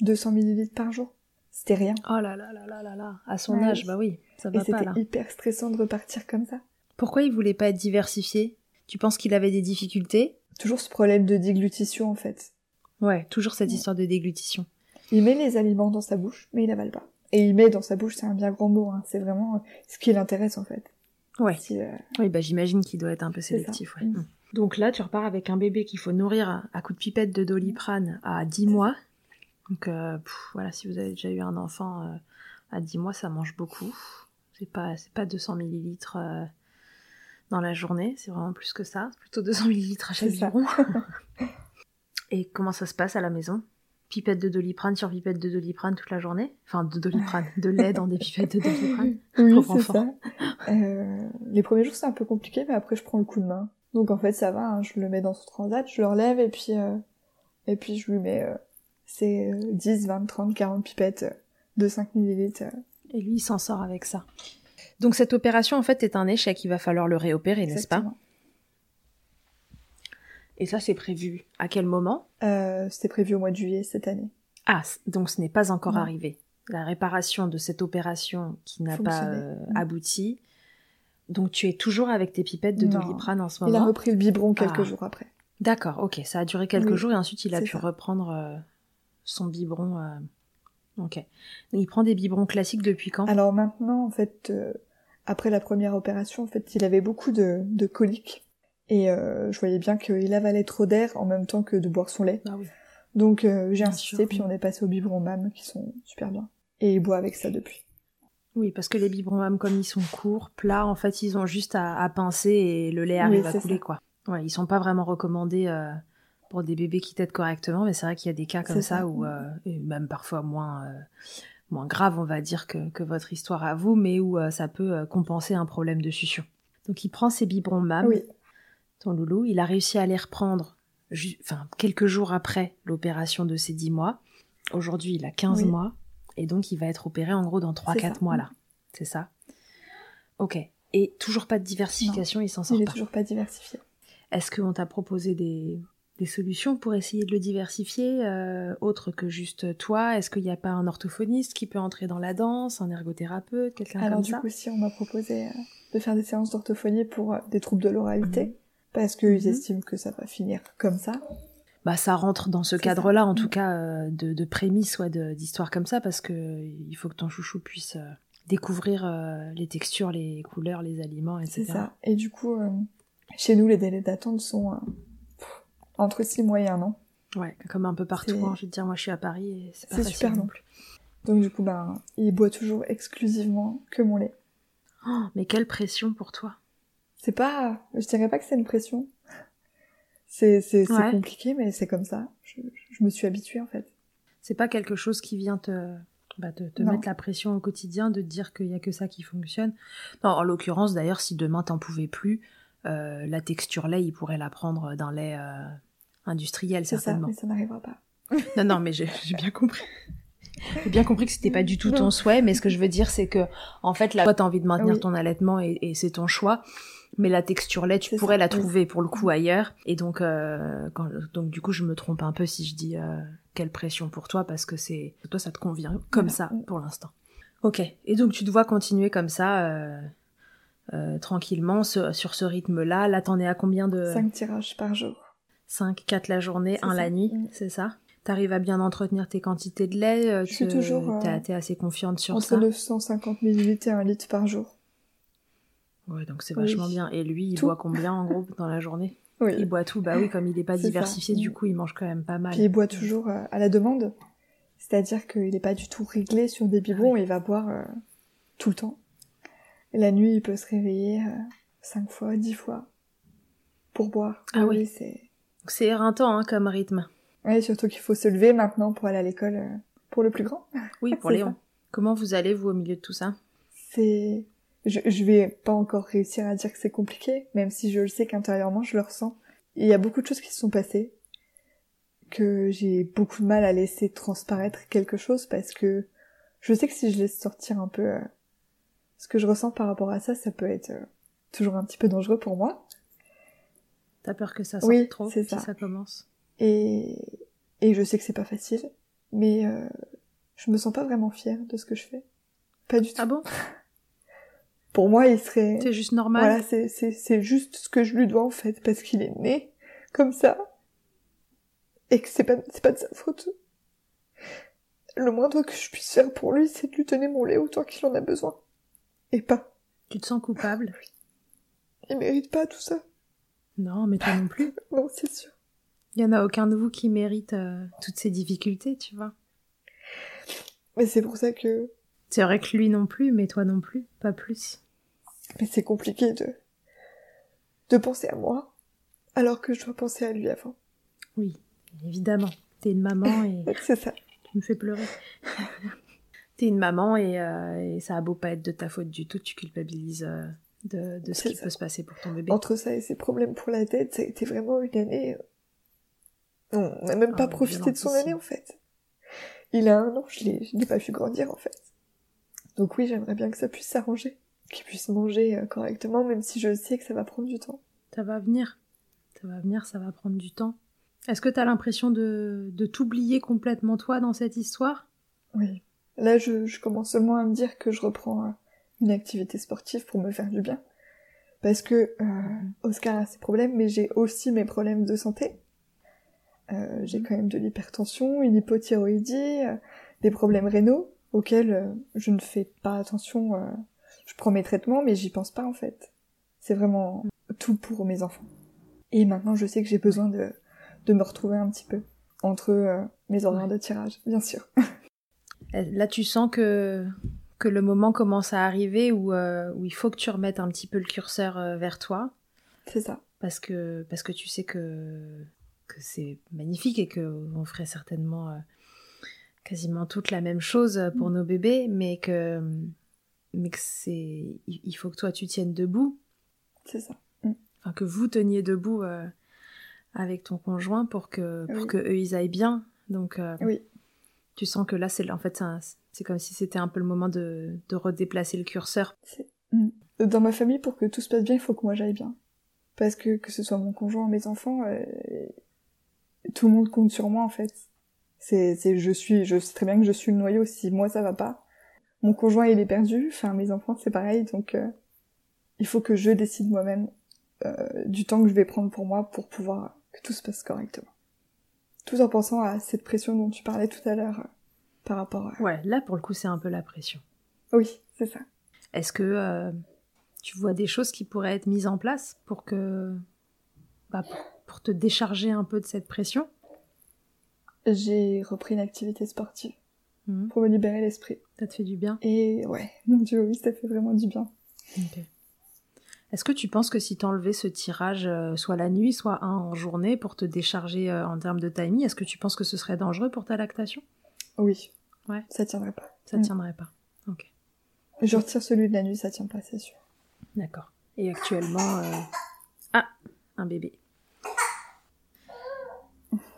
200 millilitres par jour. C'était rien. Oh là là là là là là. À son Ouais, âge, bah oui, ça Et va pas c'était là. hyper stressant de repartir comme ça. Pourquoi il voulait pas être diversifié Tu penses qu'il avait des difficultés? Toujours ce problème de déglutition en fait. Ouais, toujours cette Ouais. histoire de déglutition. Il met les aliments dans sa bouche, mais il avale pas. Et il met dans sa bouche, c'est un bien grand mot, hein. c'est vraiment euh, ce qui l'intéresse en fait. Ouais. Si, euh, Oui, bah j'imagine qu'il doit être un peu sélectif. Ouais. Mm. Donc là, tu repars avec un bébé qu'il faut nourrir à- à coups de pipette de doliprane à 10 mois. Donc euh, pff, voilà, si vous avez déjà eu un enfant euh, à 10 mois, ça mange beaucoup. C'est pas, c'est pas 200 millilitres euh, dans la journée, c'est vraiment plus que ça. C'est plutôt 200 millilitres à chaque biberon. Et comment ça se passe à la maison? Pipette de doliprane sur pipette de doliprane toute la journée? Enfin, de doliprane, de lait dans des pipettes de doliprane. Oui, c'est ça. Euh, les premiers jours c'est un peu compliqué, mais après je prends le coup de main. Donc en fait ça va, hein, je le mets dans son transat, je le relève et puis euh, et puis je lui mets ces euh, 10, 20, 30, 40 pipettes euh, de 5 millilitres. euh, Et lui, il s'en sort avec ça. Donc cette opération, en fait, est un échec. Il va falloir le réopérer, n'est-ce pas? Et ça, c'est prévu. À quel moment? Euh, C'était prévu au mois de juillet cette année. Ah, donc ce n'est pas encore Non. arrivé. La réparation de cette opération qui n'a pas euh, Mm. abouti. Donc tu es toujours avec tes pipettes de Non. doliprane en ce Il a moment? repris le biberon quelques Ah. jours après. D'accord, ok. Ça a duré quelques Oui, jours et ensuite il a c'est pu ça. reprendre euh, son biberon. euh, Ok. Il prend des biberons classiques depuis quand? Alors maintenant, en fait, euh, après la première opération, en fait, il avait beaucoup de, de coliques. Et euh, je voyais bien qu'il avalait trop d'air en même temps que de boire son lait. Ah oui. Donc j'ai insisté, puis on est passé au biberon MAM qui sont super bien. Et il boit avec ça depuis. Oui, parce que les biberons même comme ils sont courts, plats, en fait, ils ont juste à, à pincer et le lait Oui, arrive à couler, ça. quoi. Ouais, ils sont pas vraiment recommandés pour des bébés qui têtent correctement, mais c'est vrai qu'il y a des cas comme ça, ça. où, euh, et même parfois moins, euh, moins grave, on va dire, que, que votre histoire à vous, mais où euh, ça peut euh, compenser un problème de succion. Donc il prend ses biberons MAM, Oui, ton loulou, il a réussi à les reprendre enfin, quelques jours après l'opération de ses 10 mois. Aujourd'hui, il a 15 Oui. mois, et donc il va être opéré en gros dans 3-4 ça. mois là. C'est ça? Ok. Et toujours pas de diversification, il s'en sort pas. toujours pas diversifié. Est-ce qu'on t'a proposé des, des solutions pour essayer de le diversifier, euh, autre que juste toi Est-ce qu'il n'y a pas un orthophoniste qui peut entrer dans la danse, un ergothérapeute, quelqu'un Alors comme du ça coup, si on m'a proposé euh, de faire des séances d'orthophonie pour euh, des troubles de l'oralité, Mhm. parce qu'ils Mhm. estiment que ça va finir comme ça. bah, ça rentre dans ce cadre-là, en tout Mm. cas, de, de prémices, ouais, de- d'histoires comme ça, parce que il faut que ton chouchou puisse découvrir les textures, les couleurs, les aliments, etc. C'est ça. Et du coup, chez nous, les délais d'attente sont entre 6 mois et un an. Ouais, comme un peu partout. Hein, je veux dire, moi, je suis à Paris et c'est pas C'est facile super non plus. Donc du coup, ben, il boit toujours exclusivement que mon lait. Oh, mais quelle pression pour toi. C'est pas, je dirais pas que c'est une pression. C'est Ouais. compliqué, mais c'est comme ça. Je, je me suis habituée en fait. C'est pas quelque chose qui vient te, bah, te, mettre la pression au quotidien de te dire qu'il y a que ça qui fonctionne. Non, en l'occurrence, d'ailleurs, si demain t'en pouvais plus, euh, la texture lait, il pourrait la prendre d'un lait euh, industriel, C'est ça, certainement. mais ça n'arrivera pas. Non, non, mais j'ai j'ai bien compris. J'ai bien compris que c'était pas du tout ton souhait, mais ce que je veux dire, c'est que, en fait, là, toi, t'as envie de maintenir Oui. ton allaitement et, et c'est ton choix. Mais la texture lait, tu pourrais ça, la oui. trouver pour le coup ailleurs. Et donc, euh, quand, donc du coup, je me trompe un peu si je dis euh, quelle pression pour toi, parce que c'est toi, ça te convient comme Voilà. ça pour l'instant. Ok. Et donc, tu te vois continuer comme ça, euh, euh, tranquillement, ce- sur ce rythme-là. Là, t'en es à combien de Cinq tirages par jour. 5, 4 la journée, C'est 1 la nuit, Mm. c'est ça? T'arrives à bien entretenir tes quantités de lait euh, Je suis te- toujours, euh, T'es t'es assez confiante sur Entre ça? 950 millilitres et un litre par jour. Ouais, donc c'est Oui. vachement bien. Et lui, il Tout. boit combien en gros dans la journée? Oui. Il boit tout, bah oui, comme il est pas ça. diversifié, du Mm. coup, il mange quand même pas mal. Puis il boit toujours euh, à la demande. C'est-à-dire qu'il n'est pas du tout réglé sur des biberons, il va boire euh, tout le temps. Et la nuit, il peut se réveiller euh, cinq fois, dix fois pour boire. Ah oui. c'est... Donc C'est éreintant hein, comme rythme. Oui, surtout qu'il faut se lever maintenant pour aller à l'école euh, pour le plus grand. Oui, pour Léon. ça. Comment vous allez, vous, au milieu de tout ça? C'est... Je, je vais pas encore réussir à dire que c'est compliqué, même si je le sais qu'intérieurement, je le ressens. Il y a beaucoup de choses qui se sont passées, que j'ai beaucoup de mal à laisser transparaître quelque chose, parce que je sais que si je laisse sortir un peu euh, ce que je ressens par rapport à ça, ça peut être euh, toujours un petit peu dangereux pour moi. T'as peur que ça sorte Oui, trop si ça. ça commence Et, et je sais que c'est pas facile, mais euh, je me sens pas vraiment fière de ce que je fais. Pas du tout. Ah bon? Pour moi, il serait... C'est juste normal? Voilà, c'est, c'est, c'est juste ce que je lui dois en fait, parce qu'il est né comme ça. Et que c'est pas, c'est pas de sa faute. Le moindre que je puisse faire pour lui, c'est de lui donner mon lait autant qu'il en a besoin. Et pas. Tu te sens coupable? Il mérite pas tout ça. Non, mais toi non plus. Non, c'est sûr. Il y en a aucun de vous qui mérite euh, toutes ces difficultés, tu vois. Mais c'est pour ça que, C'est vrai que lui non plus, mais toi non plus, pas plus. mais c'est compliqué de, de penser à moi, alors que je dois penser à lui avant. Oui, évidemment. T'es une maman et C'est ça. tu me fais pleurer. T'es une maman et, euh, et ça a beau pas être de ta faute du tout, tu culpabilises euh, de, de ce qui ça. peut se passer pour ton bébé. Entre ça et ses problèmes pour la tête, ça a été vraiment une année. euh, On n'a même pas Ah, profité de son année en fait. Il a un an, je je l'ai pas vu grandir en fait. Donc oui, j'aimerais bien que ça puisse s'arranger, qu'il puisse manger euh, correctement, même si je sais que ça va prendre du temps. Ça va venir. Ça va venir, ça va prendre du temps. Est-ce que t'as l'impression de, de t'oublier complètement toi dans cette histoire? Oui. Là, je, je commence seulement à me dire que je reprends euh, une activité sportive pour me faire du bien. Parce que euh, Oscar a ses problèmes, mais j'ai aussi mes problèmes de santé. Euh, j'ai quand même de l'hypertension, une hypothyroïdie, euh, des problèmes rénaux auxquels euh, je ne fais pas attention. euh, je prends mes traitements, mais j'y pense pas en fait. C'est vraiment tout pour mes enfants. Et maintenant, je sais que j'ai besoin de, de me retrouver un petit peu entre euh, mes horaires de tirage, bien sûr. Là, tu sens que, que le moment commence à arriver où, euh, où il faut que tu remettes un petit peu le curseur euh, vers toi. C'est ça. parce que parce que tu sais que que c'est magnifique et que on ferait certainement euh, quasiment toute la même chose pour nos bébés mais que mais que c'est il faut que toi tu tiennes debout C'est ça. enfin que vous teniez debout avec ton conjoint pour que pour Oui. que eux ils aillent bien donc Oui. tu sens que là c'est en fait c'est un- c'est comme si c'était un peu le moment de redéplacer le curseur Mm. Dans ma famille, pour que tout se passe bien, il faut que moi j'aille bien. Parce que que ce soit mon conjoint, mes enfants, euh, tout le monde compte sur moi en fait. C'est, je suis, je sais très bien que je suis le noyau. Si moi ça va pas, mon conjoint il est perdu. Enfin, mes enfants c'est pareil. Donc, euh, il faut que je décide moi-même euh, du temps que je vais prendre pour moi pour pouvoir que tout se passe correctement. Tout en pensant à cette pression dont tu parlais tout à l'heure par rapport à. ouais là pour le coup c'est un peu la pression Oui, c'est ça. Est-ce que euh, tu vois des choses qui pourraient être mises en place pour que bah, pour, pour te décharger un peu de cette pression? J'ai repris une activité sportive Mhm. pour me libérer l'esprit. Ça te fait du bien? Et ouais, mon dieu, oui, ça fait vraiment du bien. Est-ce que tu penses que si t'enlevais ce tirage euh, soit la nuit, soit un en journée pour te décharger euh, en termes de timing, est-ce que tu penses que ce serait dangereux pour ta lactation? Oui. Ouais. Ça tiendrait pas. Ça Mm. tiendrait pas. Ok. Je retire celui de la nuit, ça tient pas, c'est sûr. D'accord. Et actuellement... euh, Ah Un bébé.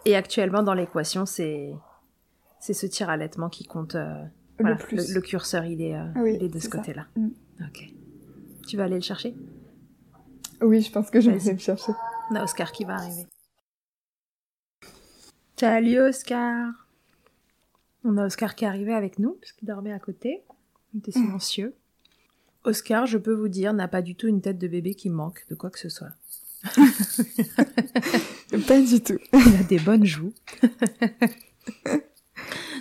Et actuellement, dans l'équation, c'est... C'est ce tir allaitement qui compte... euh, voilà, le plus. le, le curseur, il est, euh, Oui, il est de ce côté-là. Mm. Ok. Tu vas aller le chercher? Oui, je pense que je vais aller le chercher. On a Oscar qui va arriver. Salut Oscar On a Oscar qui est arrivé avec nous, parce qu'il dormait à côté. Il était silencieux. Oscar, je peux vous dire, n'a pas du tout une tête de bébé qui manque de quoi que ce soit. Pas du tout. Il a des bonnes joues.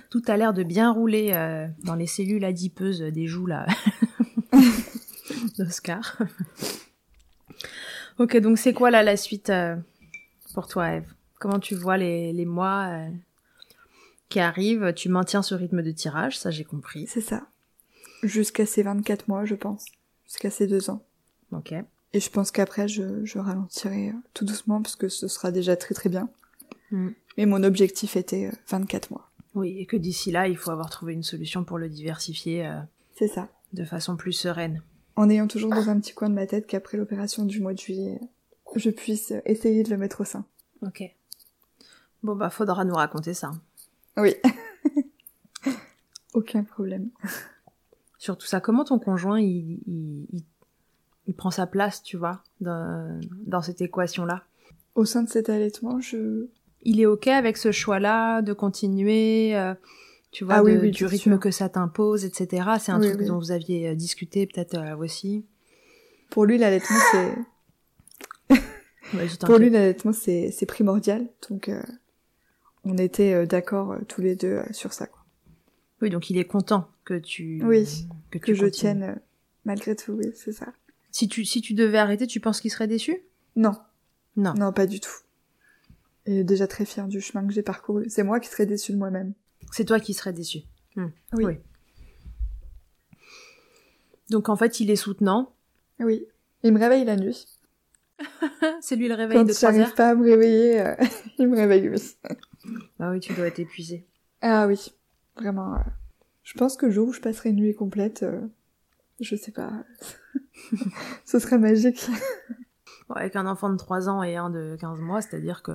Tout a l'air de bien rouler euh, dans les cellules adipeuses des joues là d'Oscar. ok, donc c'est quoi là la suite euh, pour toi, Eve Comment tu vois les, les mois euh, qui arrivent Tu maintiens ce rythme de tirage, ça j'ai compris. C'est ça. Jusqu'à ses 24 mois, je pense. Jusqu'à ses deux ans. Ok. Et je pense qu'après, je, je ralentirai euh, tout doucement parce que ce sera déjà très très bien. Mm. Mais mon objectif était euh, 24 mois. Oui, et que d'ici là, il faut avoir trouvé une solution pour le diversifier euh, C'est ça. de façon plus sereine. En ayant toujours dans un petit coin de ma tête qu'après l'opération du mois de juillet, je puisse euh, essayer de le mettre au sein. Ok. Bon bah faudra nous raconter ça. Oui. Aucun problème. Surtout ça, comment ton conjoint il, il, il- il prend sa place, tu vois, dans, dans cette équation-là? Au sein de cet allaitement, je... Il est ok avec ce choix-là de continuer, euh, tu vois, Ah oui, de- oui, du rythme sûr. que ça t'impose, etc. C'est un Oui, truc dont vous aviez euh, discuté peut-être euh, aussi. Pour lui, l'allaitement, c'est... Pour lui, l'allaitement, c'est c'est primordial. Donc, euh, on était euh, d'accord euh, tous les deux euh, sur ça. Quoi. Oui, donc il est content que tu Oui, que, je tienne malgré tout, oui, c'est ça. Si tu si tu devais arrêter, tu penses qu'il serait déçu? Non, Non. non, pas du tout. Il est déjà très fier du chemin que j'ai parcouru. C'est moi qui serais déçue de moi-même. C'est toi qui serais déçu. Hmm. Oui. Oui. Donc en fait, il est soutenant. Oui. Il me réveille la nuit. C'est lui le réveil Quand de 3 j'arrive heures. pas à me réveiller, euh, il me réveille, oui. Ah oui, tu dois être épuisé. Ah oui, vraiment. euh, Je pense que le jour où je passerai une nuit complète, euh, je sais pas. Ce serait magique. Bon, avec un enfant de 3 ans et un de 15 mois, c'est-à-dire que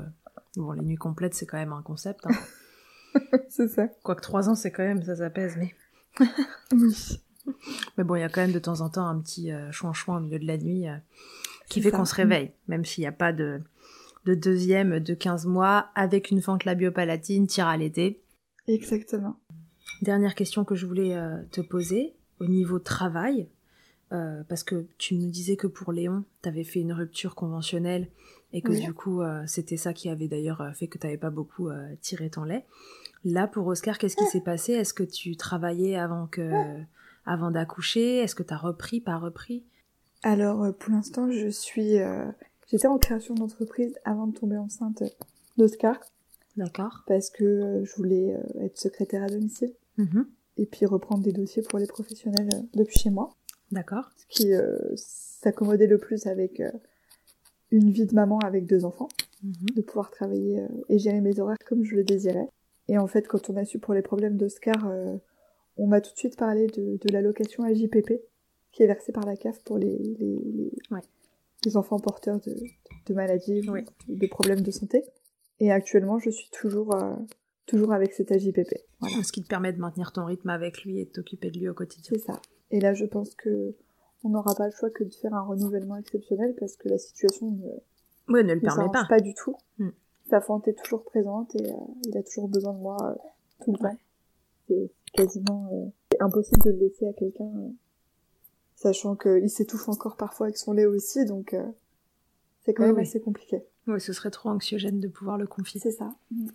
bon, les nuits complètes, c'est quand même un concept. Hein. c'est ça. Quoique 3 ans, c'est quand même, ça s'apaise, mais... Oui. Mais bon, il y a quand même de temps en temps un petit euh, chouin-chouin au milieu de la nuit euh, qui fait ça. qu'on se réveille, même s'il n'y a pas de, de deuxième de 15 mois avec une fente labiopalatine, tire à l'été. Exactement. Dernière question que je voulais euh, te poser au niveau travail, euh, parce que tu nous disais que pour Léon, tu avais fait une rupture conventionnelle et que Oui. du coup, euh, c'était ça qui avait d'ailleurs fait que tu n'avais pas beaucoup tiré ton lait. Là, pour Oscar, qu'est-ce qui s'est passé? Est-ce que tu travaillais avant que avant d'accoucher? Est-ce que tu as repris, pas repris? Alors, pour l'instant, je suis... J'étais en création d'entreprise avant de tomber enceinte d'Oscar, D'accord. parce que euh, je voulais euh, être secrétaire à domicile, Mhm. et puis reprendre des dossiers pour les professionnels euh, depuis chez moi. D'accord. ce qui euh, s'accommodait le plus avec euh, une vie de maman avec deux enfants, Mhm. de pouvoir travailler euh, et gérer mes horaires comme je le désirais. Et en fait, quand on a su pour les problèmes d'Oscar, on m'a tout de suite parlé de, de l'allocation AJPP, qui est versée par la CAF pour les, les, les, Ouais. Les enfants porteurs de, de maladies, ou Ouais. de problèmes de santé. Et actuellement, je suis toujours, euh, toujours avec cet AJPP. Voilà. Ce qui te permet de maintenir ton rythme avec lui et de t'occuper de lui au quotidien. C'est ça. Et là, je pense que on n'aura pas le choix que de faire un renouvellement exceptionnel parce que la situation ne, Oui, ne le ne permet pas. pas. du tout. Mm. Sa fente est toujours présente et euh, il a toujours besoin de moi euh, tout le temps. C'est quasiment impossible de le laisser à quelqu'un, sachant qu'il s'étouffe encore parfois avec son lait aussi, donc euh, c'est quand Oui, même oui. assez compliqué. Oui, ce serait trop anxiogène de pouvoir le confier. C'est ça. Mm.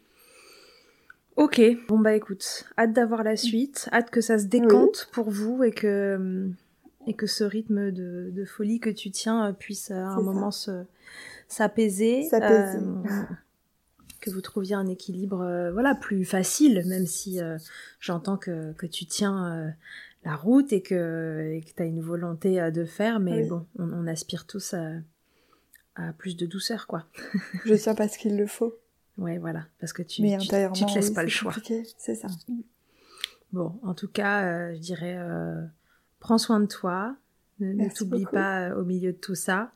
Ok, bon bah écoute, hâte d'avoir la suite, hâte que ça se décante pour vous et que et que ce rythme de, de folie que tu tiens euh, puisse euh, à un ça. moment se s'apaiser, S'apaiser. euh, que vous trouviez un équilibre euh, voilà plus facile, même si j'entends que, que tu tiens la route et que et que tu as une volonté euh, de faire, mais Oui. bon, on, on aspire tous à, à plus de douceur quoi. Je tiens parce qu'il le faut, Ouais, voilà, parce que tu mais tu, tu te laisses oui, pas le choix. C'est ça. Bon, en tout cas, je dirais, prends soin de toi, ne, t'oublie pas au milieu de tout ça.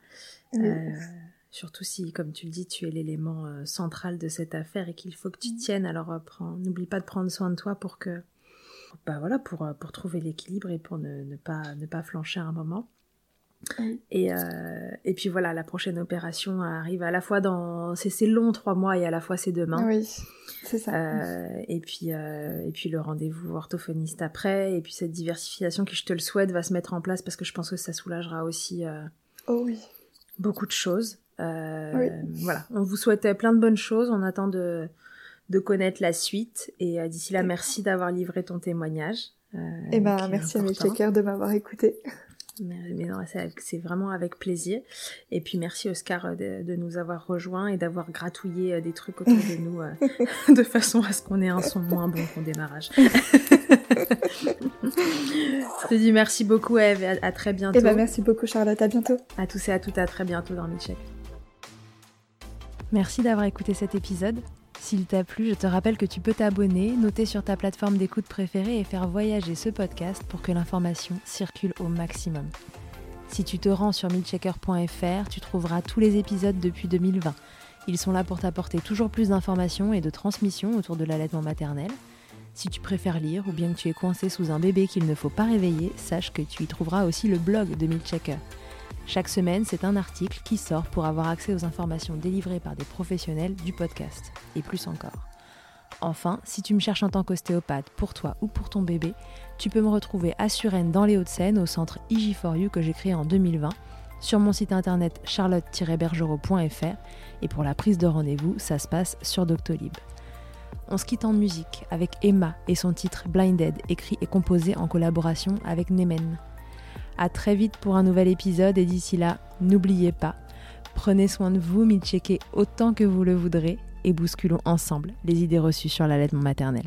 Surtout si, comme tu le dis, tu es l'élément central de cette affaire et qu'il faut que tu mm. tiennes. Alors, n'oublie pas de prendre soin de toi pour que, bah voilà, pour, pour trouver l'équilibre et pour ne, ne, pas, ne pas flancher à un moment. Et, euh, et puis voilà, la prochaine opération arrive à la fois dans. C'est long, trois mois, et à la fois c'est demain. Oui, c'est ça. Euh, et, puis, euh, et puis le rendez-vous orthophoniste après, et puis cette diversification qui, je te le souhaite, va se mettre en place parce que je pense que ça soulagera aussi oh, oui. beaucoup de choses. Voilà, on vous souhaite plein de bonnes choses. On attend de, de connaître la suite. Et d'ici là, merci d'avoir livré ton témoignage. et eh ben, merci à mes checkers de m'avoir écouté. Mais, non, c'est vraiment avec plaisir. Et puis merci Oscar euh, de, nous avoir rejoints et d'avoir gratouillé euh, des trucs autour de nous euh, de façon à ce qu'on ait un son moins bon qu'au démarrage. Je te dis merci beaucoup Eve et à, très bientôt. Et eh ben merci beaucoup Charlotte, à bientôt. À tous et à toutes, à très bientôt dans Mitchell. Merci d'avoir écouté cet épisode. S'il t'a plu, je te rappelle que tu peux t'abonner, noter sur ta plateforme d'écoute préférée et faire voyager ce podcast pour que l'information circule au maximum. Si tu te rends sur milchecker.fr, tu trouveras tous les épisodes depuis 2020. Ils sont là pour t'apporter toujours plus d'informations et de transmissions autour de l'allaitement maternel. Si tu préfères lire ou bien que tu es coincé sous un bébé qu'il ne faut pas réveiller, sache que tu y trouveras aussi le blog de Milchecker. Chaque semaine, c'est un article qui sort pour avoir accès aux informations délivrées par des professionnels du podcast, et plus encore. Enfin, si tu me cherches en tant qu'ostéopathe pour toi ou pour ton bébé, tu peux me retrouver à Suresnes dans les Hauts-de-Seine au centre IG4U que j'ai créé en 2020, sur mon site internet charlotte-bergerot.fr et pour la prise de rendez-vous, ça se passe sur Doctolib. On se quitte en musique avec Emma et son titre Blinded, écrit et composé en collaboration avec Nemen. À très vite pour un nouvel épisode et d'ici là, n'oubliez pas, prenez soin de vous, checker autant que vous le voudrez et bousculons ensemble les idées reçues sur l'allaitement maternel.